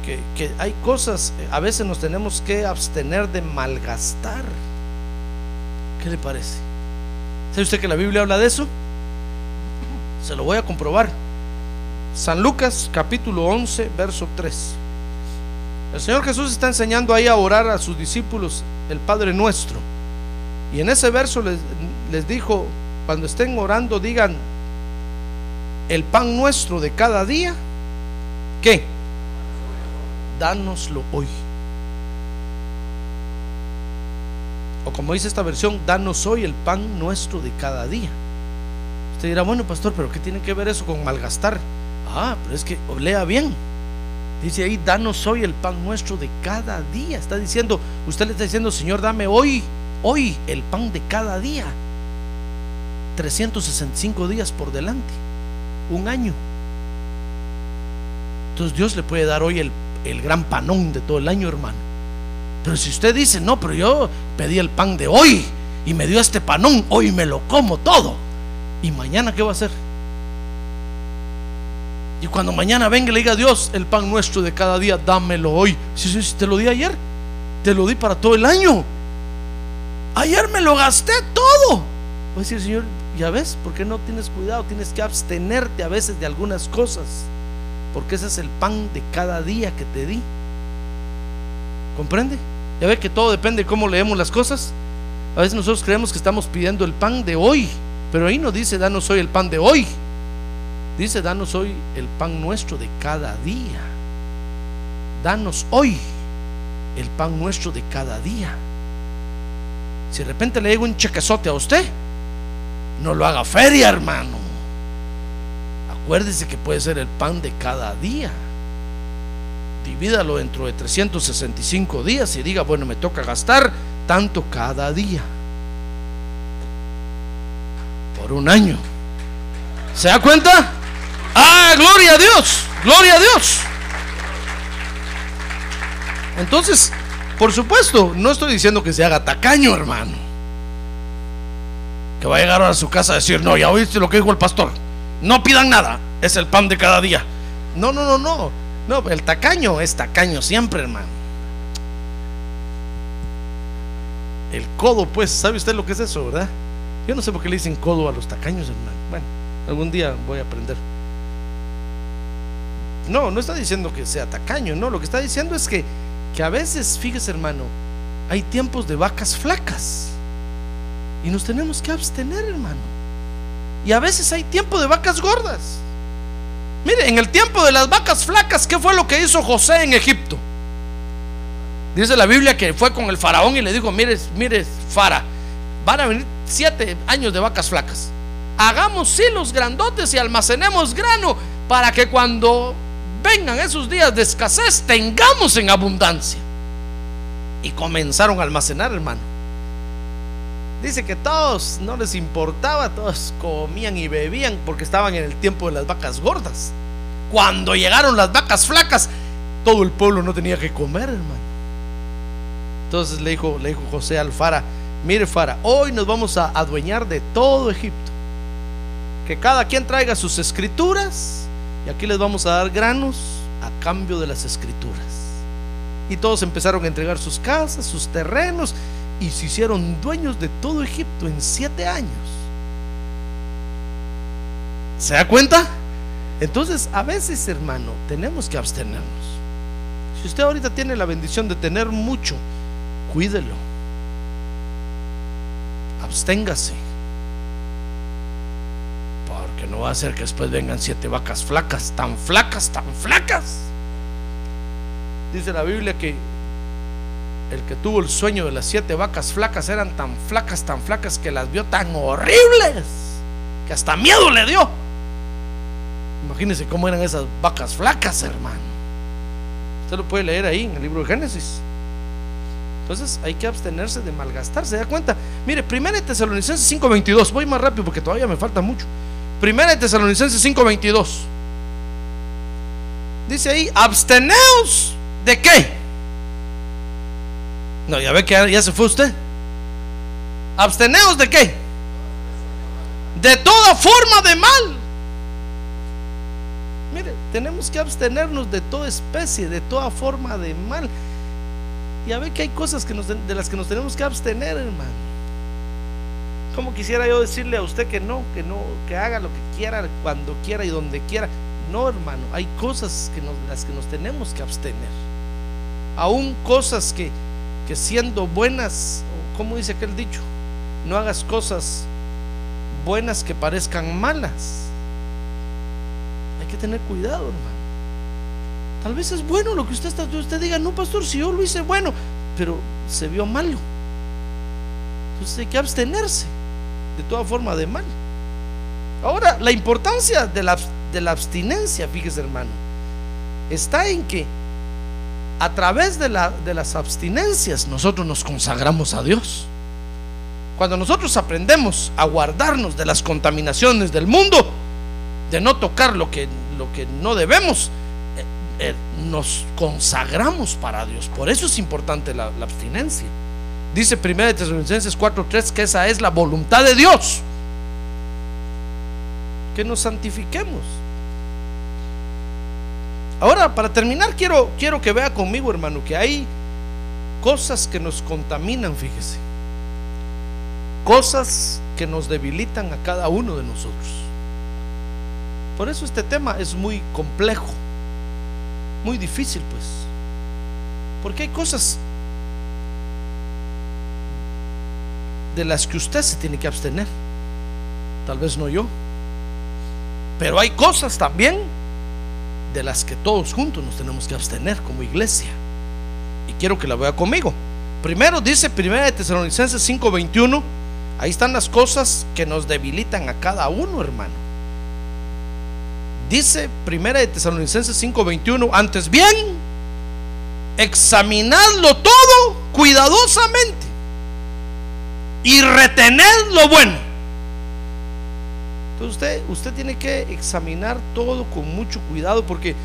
Que, que hay cosas, a veces nos tenemos que abstener de malgastar. ¿Qué le parece? ¿Sabe usted que la Biblia habla de eso? Se lo voy a comprobar. San Lucas capítulo 11, verso 3. El Señor Jesús está enseñando ahí a orar a sus discípulos el Padre Nuestro. Y en ese verso les, les dijo, cuando estén orando, digan, el pan nuestro de cada día, ¿qué? Dánoslo hoy. O como dice esta versión, danos hoy el pan nuestro de cada día. Usted dirá, bueno, pastor, pero ¿qué tiene que ver eso con malgastar? Ah, pero es que lea bien. Dice ahí, danos hoy el pan nuestro de cada día. Está diciendo, usted le está diciendo, Señor, dame hoy, hoy el pan de cada día. 365 días por delante, un año. Entonces Dios le puede dar hoy el, el gran panón de todo el año, hermano. Pero si usted dice, no, pero yo pedí el pan de hoy y me dio este panón, hoy me lo como todo. ¿Y mañana qué va a hacer? Y cuando mañana venga y le diga a Dios, el pan nuestro de cada día, dámelo hoy. Si, si te lo di ayer, te lo di para todo el año. Ayer me lo gasté todo. Voy a decir, Señor, ya ves, ¿por qué no tienes cuidado? Tienes que abstenerte a veces de algunas cosas. Porque ese es el pan de cada día que te di. ¿Comprende? Ya ve que todo depende de cómo leemos las cosas. A veces nosotros creemos que estamos pidiendo el pan de hoy, pero ahí no dice, danos hoy el pan de hoy. Dice, danos hoy el pan nuestro de cada día. Danos hoy el pan nuestro de cada día. Si de repente le digo un chequezote a usted, no lo haga feria, hermano. Acuérdese que puede ser el pan de cada día. Divídalo dentro de 365 días y diga, bueno, me toca gastar tanto cada día. Por un año. ¿Se da cuenta? Ah, gloria a Dios, gloria a Dios. Entonces, por supuesto, no estoy diciendo que se haga tacaño, hermano. Que va a llegar a su casa a decir, no, ya oíste lo que dijo el pastor. No pidan nada, es el pan de cada día. No, no, no, no. No, el tacaño es tacaño siempre, hermano. El codo, pues, ¿sabe usted lo que es eso, verdad? Yo no sé por qué le dicen codo a los tacaños, hermano. Bueno, algún día voy a aprender. No, no está diciendo que sea tacaño, no, lo que está diciendo es que, que a veces, fíjese hermano, hay tiempos de vacas flacas y nos tenemos que abstener, hermano. Y a veces hay tiempo de vacas gordas. Mire, en el tiempo de las vacas flacas, ¿qué fue lo que hizo José en Egipto? Dice la Biblia que fue con el faraón y le dijo, mire, mire, Fara, van a venir siete años de vacas flacas. Hagamos silos grandotes y almacenemos grano para que cuando vengan esos días de escasez, tengamos en abundancia. Y comenzaron a almacenar, hermano. Dice que todos no les importaba, todos comían y bebían porque estaban en el tiempo de las vacas gordas. Cuando llegaron las vacas flacas, todo el pueblo no tenía que comer, hermano. Entonces le dijo, le dijo José al Fara, mire Fara, hoy nos vamos a adueñar de todo Egipto. Que cada quien traiga sus escrituras y aquí les vamos a dar granos a cambio de las escrituras. Y todos empezaron a entregar sus casas, sus terrenos, y se hicieron dueños de todo Egipto en siete años. ¿Se da cuenta? Entonces, a veces, hermano, tenemos que abstenernos. Si usted ahorita tiene la bendición de tener mucho, cuídelo. Absténgase. Porque no va a ser que después vengan siete vacas flacas, tan flacas, tan flacas. Dice la Biblia que el que tuvo el sueño de las siete vacas flacas eran tan flacas, tan flacas que las vio tan horribles que hasta miedo le dio. Imagínense cómo eran esas vacas flacas, hermano. Usted lo puede leer ahí en el libro de Génesis. Entonces hay que abstenerse de malgastar, ¿se da cuenta? Mire, 1 Tesalonicenses 5:22, voy más rápido porque todavía me falta mucho. 1 Tesalonicenses 5:22. Dice ahí, absteneos de qué? No, ya ve que ya, se fue usted. Absteneos de qué? De toda forma de mal. Mire, tenemos que abstenernos de toda especie, de toda forma de mal. Ya ve que hay cosas que de las que nos tenemos que abstener, hermano. Como quisiera yo decirle a usted que no, que no, que haga lo que quiera, cuando quiera y donde quiera. No, hermano, hay cosas que nos, de las que nos tenemos que abstener. Aún cosas que, que siendo buenas, como dice aquel dicho, no hagas cosas buenas que parezcan malas. Hay que tener cuidado, hermano. Tal vez es bueno lo que usted está, usted diga, no, pastor, si yo lo hice bueno, pero se vio malo. Entonces hay que abstenerse de toda forma de mal. Ahora, la importancia de la, de la abstinencia, fíjese hermano, está en que a través de, la, de las abstinencias nosotros nos consagramos a Dios. Cuando nosotros aprendemos a guardarnos de las contaminaciones del mundo, de no tocar lo que, no debemos, eh, eh, nos consagramos para Dios. Por eso es importante la, la abstinencia. Dice 1 Tesalonicenses 4:3 que esa es la voluntad de Dios. Que nos santifiquemos. Ahora, para terminar, quiero, quiero que vea conmigo, hermano, que hay cosas que nos contaminan, fíjese. Cosas que nos debilitan a cada uno de nosotros. Por eso este tema es muy complejo, muy difícil, pues. Porque hay cosas de las que usted se tiene que abstener. Tal vez no yo. Pero hay cosas también de las que todos juntos nos tenemos que abstener como iglesia. Y quiero que la vea conmigo. Primero dice 1 de Tesalonicenses 5:21, ahí están las cosas que nos debilitan a cada uno, hermano. Dice 1 de Tesalonicenses 5:21, antes bien, examinadlo todo cuidadosamente y retened lo bueno. Entonces usted, usted tiene que examinar todo con mucho cuidado porque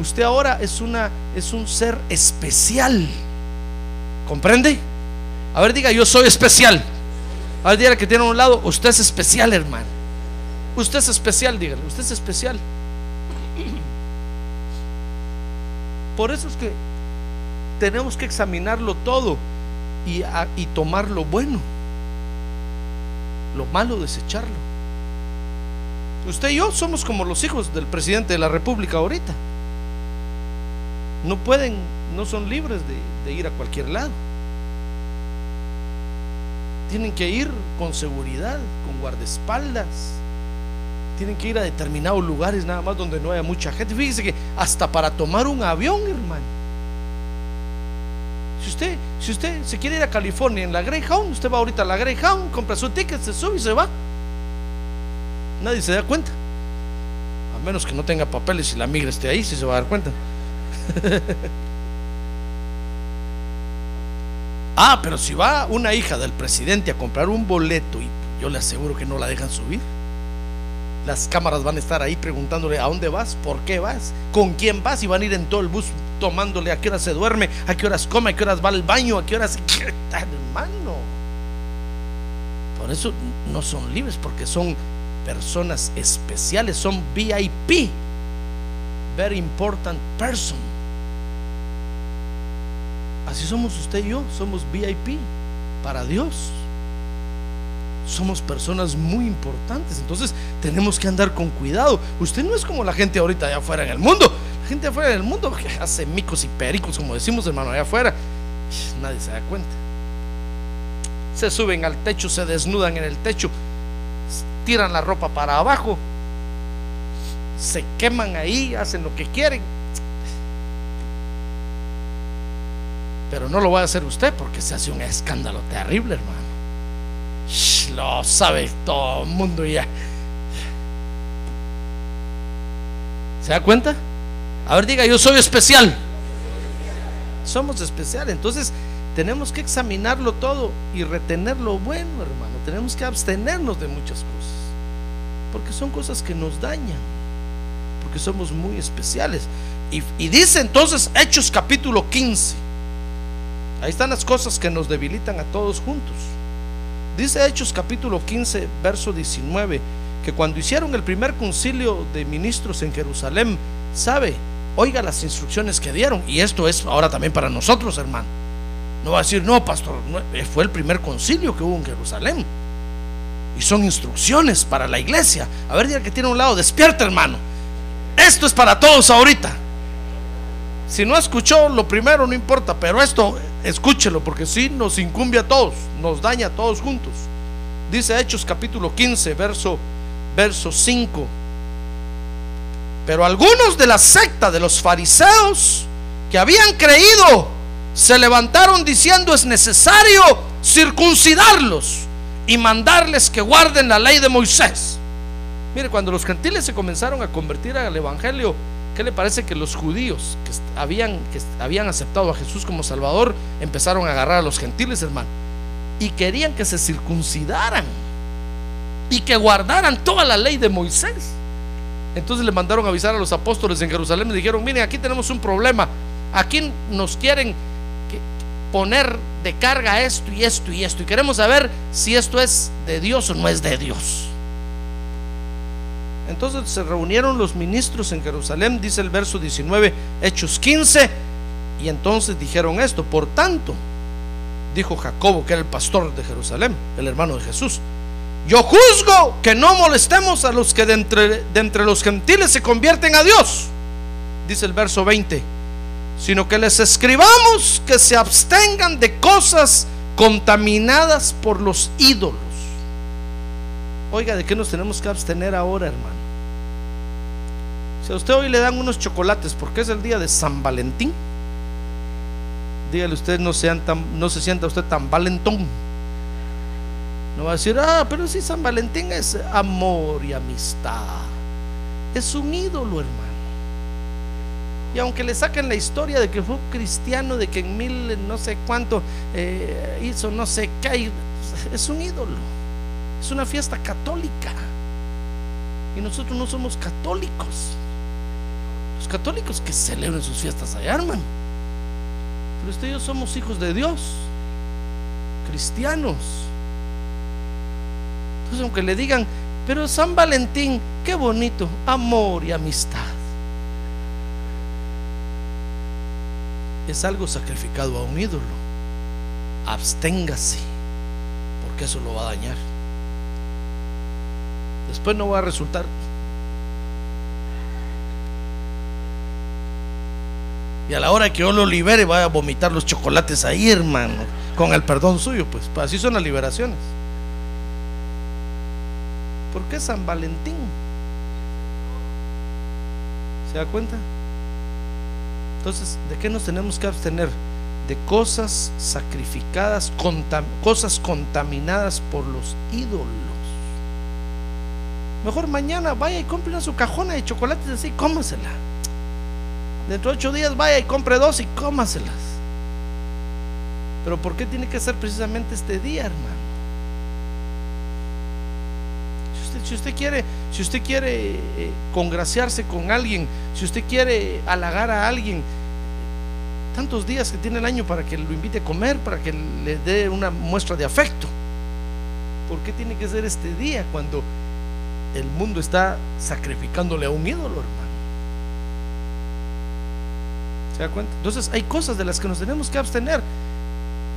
usted ahora es, una, es un ser especial. ¿Comprende? A ver, diga, yo soy especial. A ver, diga que tiene a un lado, usted es especial, hermano. Usted es especial, dígale, usted es especial. Por eso es que tenemos que examinarlo todo y tomar lo bueno lo malo desecharlo. Usted y yo somos como los hijos del presidente de la República ahorita. No pueden, no son libres de, ir a cualquier lado. Tienen que ir con seguridad, con guardaespaldas. Tienen que ir a determinados lugares nada más donde no haya mucha gente. Fíjese que hasta para tomar un avión, hermano. Si usted, si usted se quiere ir a California en la Greyhound, usted va ahorita a la Greyhound, compra su ticket, se sube y se va. Nadie se da cuenta. A menos que no tenga papeles y la migra esté ahí, si se va a dar cuenta. ah, pero si va una hija del presidente a comprar un boleto y yo le aseguro que no la dejan subir. Las cámaras van a estar ahí preguntándole a dónde vas, por qué vas, con quién vas y van a ir en todo el bus tomándole a qué horas se duerme, a qué horas come, a qué horas va al baño, a qué horas... Hermano. Por eso no son libres, porque son personas especiales, son VIP. Very important person. Así somos usted y yo, somos VIP para Dios somos personas muy importantes. Entonces tenemos que andar con cuidado. Usted no es como la gente ahorita allá afuera en el mundo. La gente afuera en el mundo que hace micos y pericos, como decimos hermano, allá afuera. Nadie se da cuenta. Se suben al techo, se desnudan en el techo, tiran la ropa para abajo, se queman ahí, hacen lo que quieren. Pero no lo va a hacer usted porque se hace un escándalo terrible, hermano. Lo sabe todo el mundo ya. ¿Se da cuenta? A ver, diga, yo soy especial. Somos especiales. Entonces, tenemos que examinarlo todo y retener lo bueno, hermano. Tenemos que abstenernos de muchas cosas. Porque son cosas que nos dañan. Porque somos muy especiales. Y, dice entonces Hechos capítulo 15. Ahí están las cosas que nos debilitan a todos juntos. Dice Hechos capítulo 15, verso 19, que cuando hicieron el primer concilio de ministros en Jerusalén, sabe, oiga las instrucciones que dieron. Y esto es ahora también para nosotros, hermano. No va a decir, no, pastor, fue el primer concilio que hubo en Jerusalén. Y son instrucciones para la iglesia. A ver, diga que tiene un lado, despierta, hermano. Esto es para todos ahorita. Si no escuchó lo primero, no importa, pero esto escúchelo, porque si nos incumbe a todos, nos daña a todos juntos. Dice Hechos capítulo 15, verso, verso 5. Pero algunos de la secta de los fariseos que habían creído se levantaron diciendo es necesario circuncidarlos y mandarles que guarden la ley de Moisés. Mire, cuando los gentiles se comenzaron a convertir al Evangelio, ¿qué le parece que los judíos que habían, que habían aceptado a Jesús como Salvador empezaron a agarrar a los gentiles, hermano? Y querían que se circuncidaran y que guardaran toda la ley de Moisés. Entonces le mandaron a avisar a los apóstoles en Jerusalén y dijeron, miren, aquí tenemos un problema. Aquí nos quieren poner de carga esto y esto y esto. Y queremos saber si esto es de Dios o no es de Dios. Entonces se reunieron los ministros en Jerusalén, dice el verso 19, Hechos 15, y entonces dijeron esto, por tanto, dijo Jacobo, que era el pastor de Jerusalén, el hermano de Jesús, yo juzgo que no molestemos a los que de entre, los gentiles se convierten a Dios, dice el verso 20, sino que les escribamos que se abstengan de cosas contaminadas por los ídolos. Oiga, ¿de qué nos tenemos que abstener ahora, hermano? Si a usted hoy le dan unos chocolates porque es el día de San Valentín, dígale usted no, tan, no se sienta usted tan valentón. No va a decir, ah, pero si San Valentín es amor y amistad. Es un ídolo, hermano. Y aunque le saquen la historia de que fue cristiano, de que en mil no sé cuánto eh, hizo no sé qué, es un ídolo. Es una fiesta católica. Y nosotros no somos católicos. Los católicos que celebran sus fiestas allá, hermano. Pero usted y yo somos hijos de Dios, cristianos. Entonces, aunque le digan, pero San Valentín, qué bonito, amor y amistad. Es algo sacrificado a un ídolo. Absténgase, porque eso lo va a dañar. Después no va a resultar Y a la hora que yo lo libere, va a vomitar los chocolates ahí, hermano, con el perdón suyo, pues así son las liberaciones. ¿Por qué San Valentín? ¿Se da cuenta? Entonces, ¿de qué nos tenemos que abstener? De cosas sacrificadas, cosas contaminadas por los ídolos. Mejor mañana vaya y compre su cajona de chocolates así, cómasela. Dentro de ocho días vaya y compre dos y cómaselas. Pero ¿por qué tiene que ser precisamente este día, hermano? Si usted, quiere, si usted quiere eh, congraciarse con alguien, si usted quiere halagar a alguien, tantos días que tiene el año para que lo invite a comer, para que le dé una muestra de afecto. ¿Por qué tiene que ser este día cuando el mundo está sacrificándole a un ídolo, hermano? ¿Se da cuenta? Entonces hay cosas de las que nos tenemos que abstener.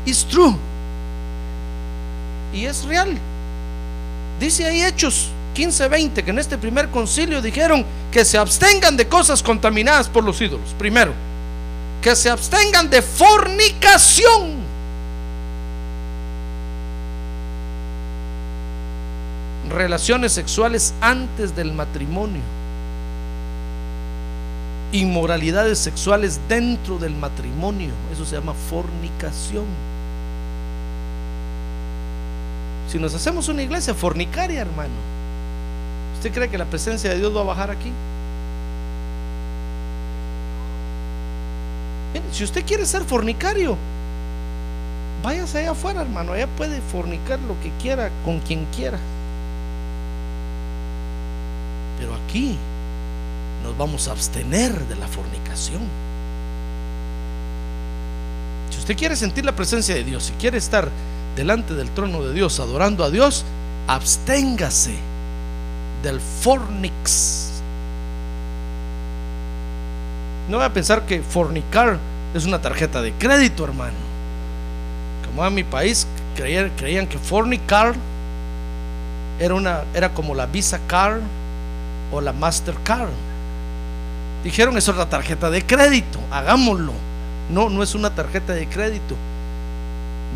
It's true. Y es real. Dice ahí Hechos 15:20 que en este primer concilio dijeron que se abstengan de cosas contaminadas por los ídolos. Primero, que se abstengan de fornicación. Relaciones sexuales antes del matrimonio inmoralidades sexuales dentro del matrimonio. Eso se llama fornicación. Si nos hacemos una iglesia fornicaria, hermano, ¿usted cree que la presencia de Dios va a bajar aquí? si usted quiere ser fornicario, váyase allá afuera, hermano. Allá puede fornicar lo que quiera, con quien quiera. Pero aquí nos vamos a abstener de la fornicación. Si usted quiere sentir la presencia de Dios, si quiere estar delante del trono de Dios, adorando a Dios, absténgase del fornix. No voy a pensar que fornicar es una tarjeta de crédito, hermano. Como en mi país creían, creían que fornicar era, una, era como la Visa Card o la Mastercard. Dijeron es otra tarjeta de crédito, hagámoslo. No, no es una tarjeta de crédito.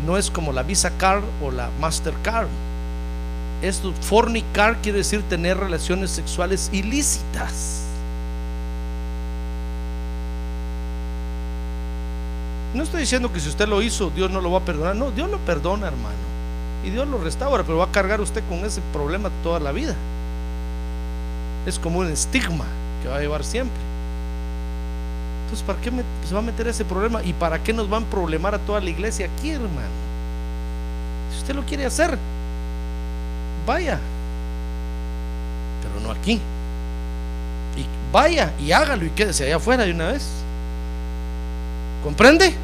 No es como la Visa Card o la Mastercard. Esto, fornicar quiere decir tener relaciones sexuales ilícitas. No estoy diciendo que si usted lo hizo, Dios no lo va a perdonar. No, Dios lo perdona, hermano. Y Dios lo restaura, pero va a cargar usted con ese problema toda la vida. Es como un estigma que va a llevar siempre. Entonces, ¿para qué se va a meter ese problema? ¿Y para qué nos van a problemar a toda la iglesia aquí, hermano? Si usted lo quiere hacer, vaya. Pero no aquí. Y vaya y hágalo y quédese allá afuera de una vez. ¿Comprende?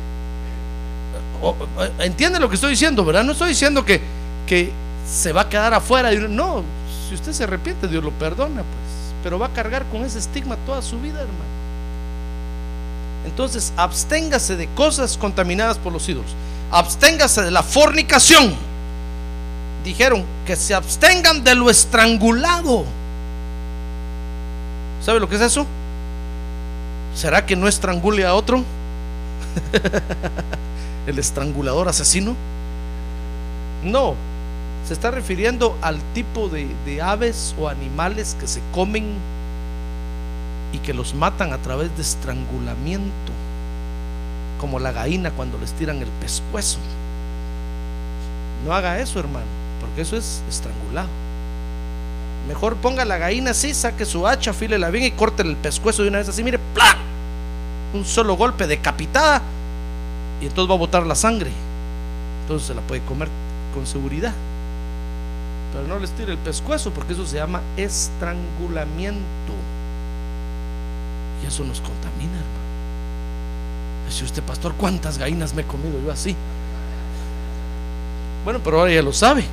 entiende lo que estoy diciendo, ¿verdad? No estoy diciendo que, que se va a quedar afuera. No, si usted se arrepiente, Dios lo perdona, pues. Pero va a cargar con ese estigma toda su vida, hermano. Entonces, absténgase de cosas contaminadas por los ídolos. Absténgase de la fornicación. Dijeron que se abstengan de lo estrangulado. ¿Sabe lo que es eso? ¿Será que no estrangule a otro? el estrangulador asesino? No, se está refiriendo al tipo de, aves o animales que se comen y que los matan a través de estrangulamiento, como la gallina cuando les tiran el pescuezo. No haga eso, hermano, porque eso es estrangulado. Mejor ponga la gallina así, saque su hacha, la bien y corte el pescuezo de una vez así, mire, ¡plá! Un solo golpe decapitada y entonces va a botar la sangre. Entonces se la puede comer con seguridad. Pero no les tire el pescuezo porque eso se llama estrangulamiento. Y eso nos contamina, hermano. Dice usted, pastor, ¿cuántas gallinas me he comido yo así? Bueno, pero ahora ya lo sabe.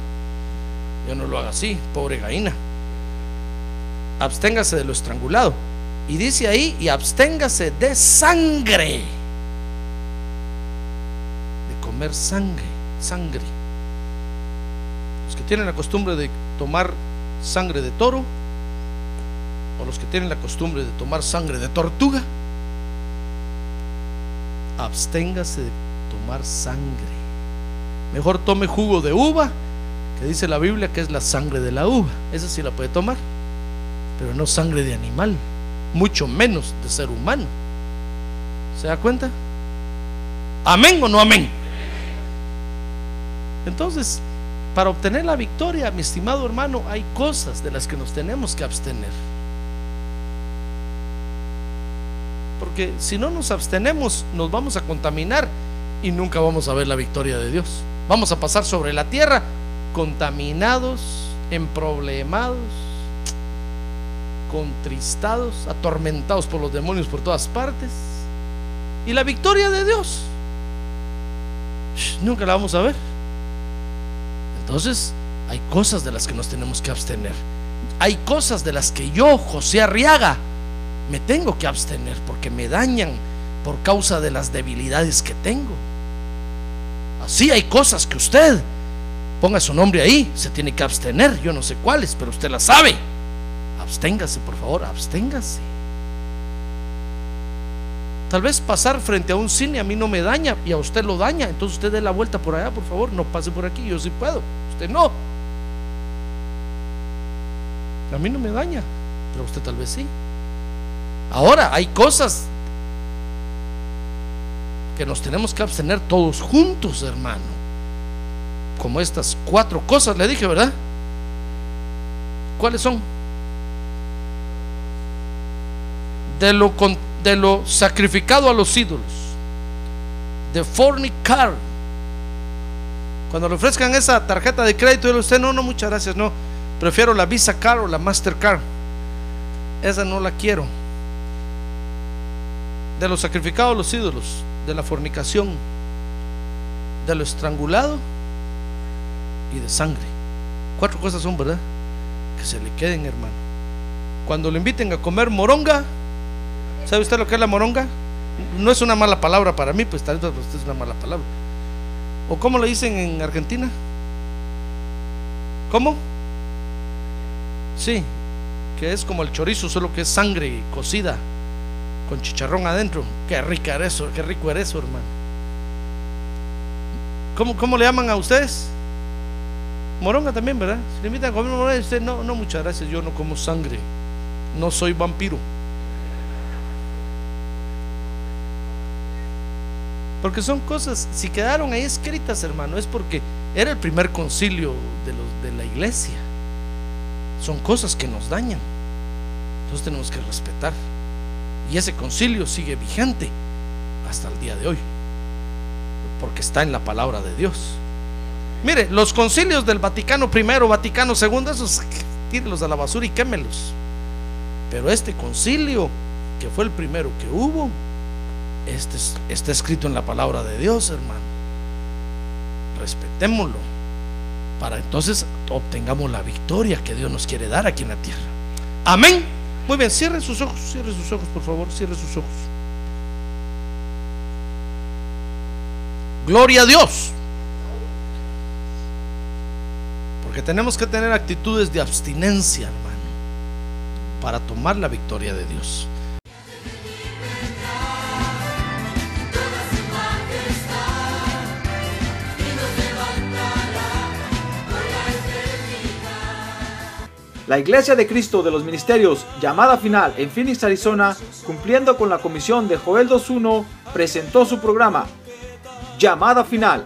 Ya no lo haga así, pobre gallina. Absténgase de lo estrangulado. Y dice ahí, y absténgase de sangre comer sangre, sangre. Los que tienen la costumbre de tomar sangre de toro, o los que tienen la costumbre de tomar sangre de tortuga, absténgase de tomar sangre. Mejor tome jugo de uva, que dice la Biblia que es la sangre de la uva. Esa sí la puede tomar, pero no sangre de animal, mucho menos de ser humano. ¿Se da cuenta? ¿Amén o no amén? Entonces, para obtener la victoria, mi estimado hermano, hay cosas de las que nos tenemos que abstener. Porque si no nos abstenemos, nos vamos a contaminar y nunca vamos a ver la victoria de Dios. Vamos a pasar sobre la tierra contaminados, emproblemados, contristados, atormentados por los demonios por todas partes. Y la victoria de Dios, nunca la vamos a ver. Entonces, hay cosas de las que nos tenemos que abstener. Hay cosas de las que yo, José Arriaga, me tengo que abstener porque me dañan por causa de las debilidades que tengo. Así hay cosas que usted, ponga su nombre ahí, se tiene que abstener. Yo no sé cuáles, pero usted las sabe. Absténgase, por favor, absténgase. Tal vez pasar frente a un cine a mí no me daña y a usted lo daña. Entonces usted dé la vuelta por allá, por favor. No pase por aquí, yo sí puedo. Usted no. A mí no me daña, pero usted tal vez sí. Ahora, hay cosas que nos tenemos que abstener todos juntos, hermano. Como estas cuatro cosas, le dije, ¿verdad? ¿Cuáles son? De lo de lo sacrificado a los ídolos, de fornicar, Cuando le ofrezcan esa tarjeta de crédito, y usted no, no, muchas gracias, no. Prefiero la Visa Card o la Mastercard. Esa no la quiero. De los sacrificados los ídolos, de la fornicación, de lo estrangulado y de sangre. Cuatro cosas son, ¿verdad? Que se le queden, hermano. Cuando le inviten a comer moronga, ¿sabe usted lo que es la moronga? No es una mala palabra para mí, pues tal vez para usted es una mala palabra. ¿O cómo le dicen en Argentina? ¿Cómo? Sí, que es como el chorizo, solo que es sangre cocida con chicharrón adentro. Qué rica era eso, qué rico era eso, hermano. ¿Cómo, cómo le llaman a ustedes? Moronga también, ¿verdad? Si le invitan a comer moronga, usted no, no, muchas gracias, yo no como sangre, no soy vampiro. Porque son cosas, si quedaron ahí escritas, hermano, es porque era el primer concilio de, los, de la iglesia. Son cosas que nos dañan. Entonces tenemos que respetar. Y ese concilio sigue vigente hasta el día de hoy. Porque está en la palabra de Dios. Mire, los concilios del Vaticano I, Vaticano II, esos tírelos a la basura y quémelos. Pero este concilio, que fue el primero que hubo, este está escrito en la palabra de Dios, hermano. Respetémoslo para entonces obtengamos la victoria que Dios nos quiere dar aquí en la tierra. Amén. Muy bien, cierre sus ojos, cierre sus ojos, por favor, cierre sus ojos. Gloria a Dios. Porque tenemos que tener actitudes de abstinencia, hermano, para tomar la victoria de Dios. La Iglesia de Cristo de los Ministerios, llamada final en Phoenix, Arizona, cumpliendo con la comisión de Joel 2.1, presentó su programa, Llamada Final.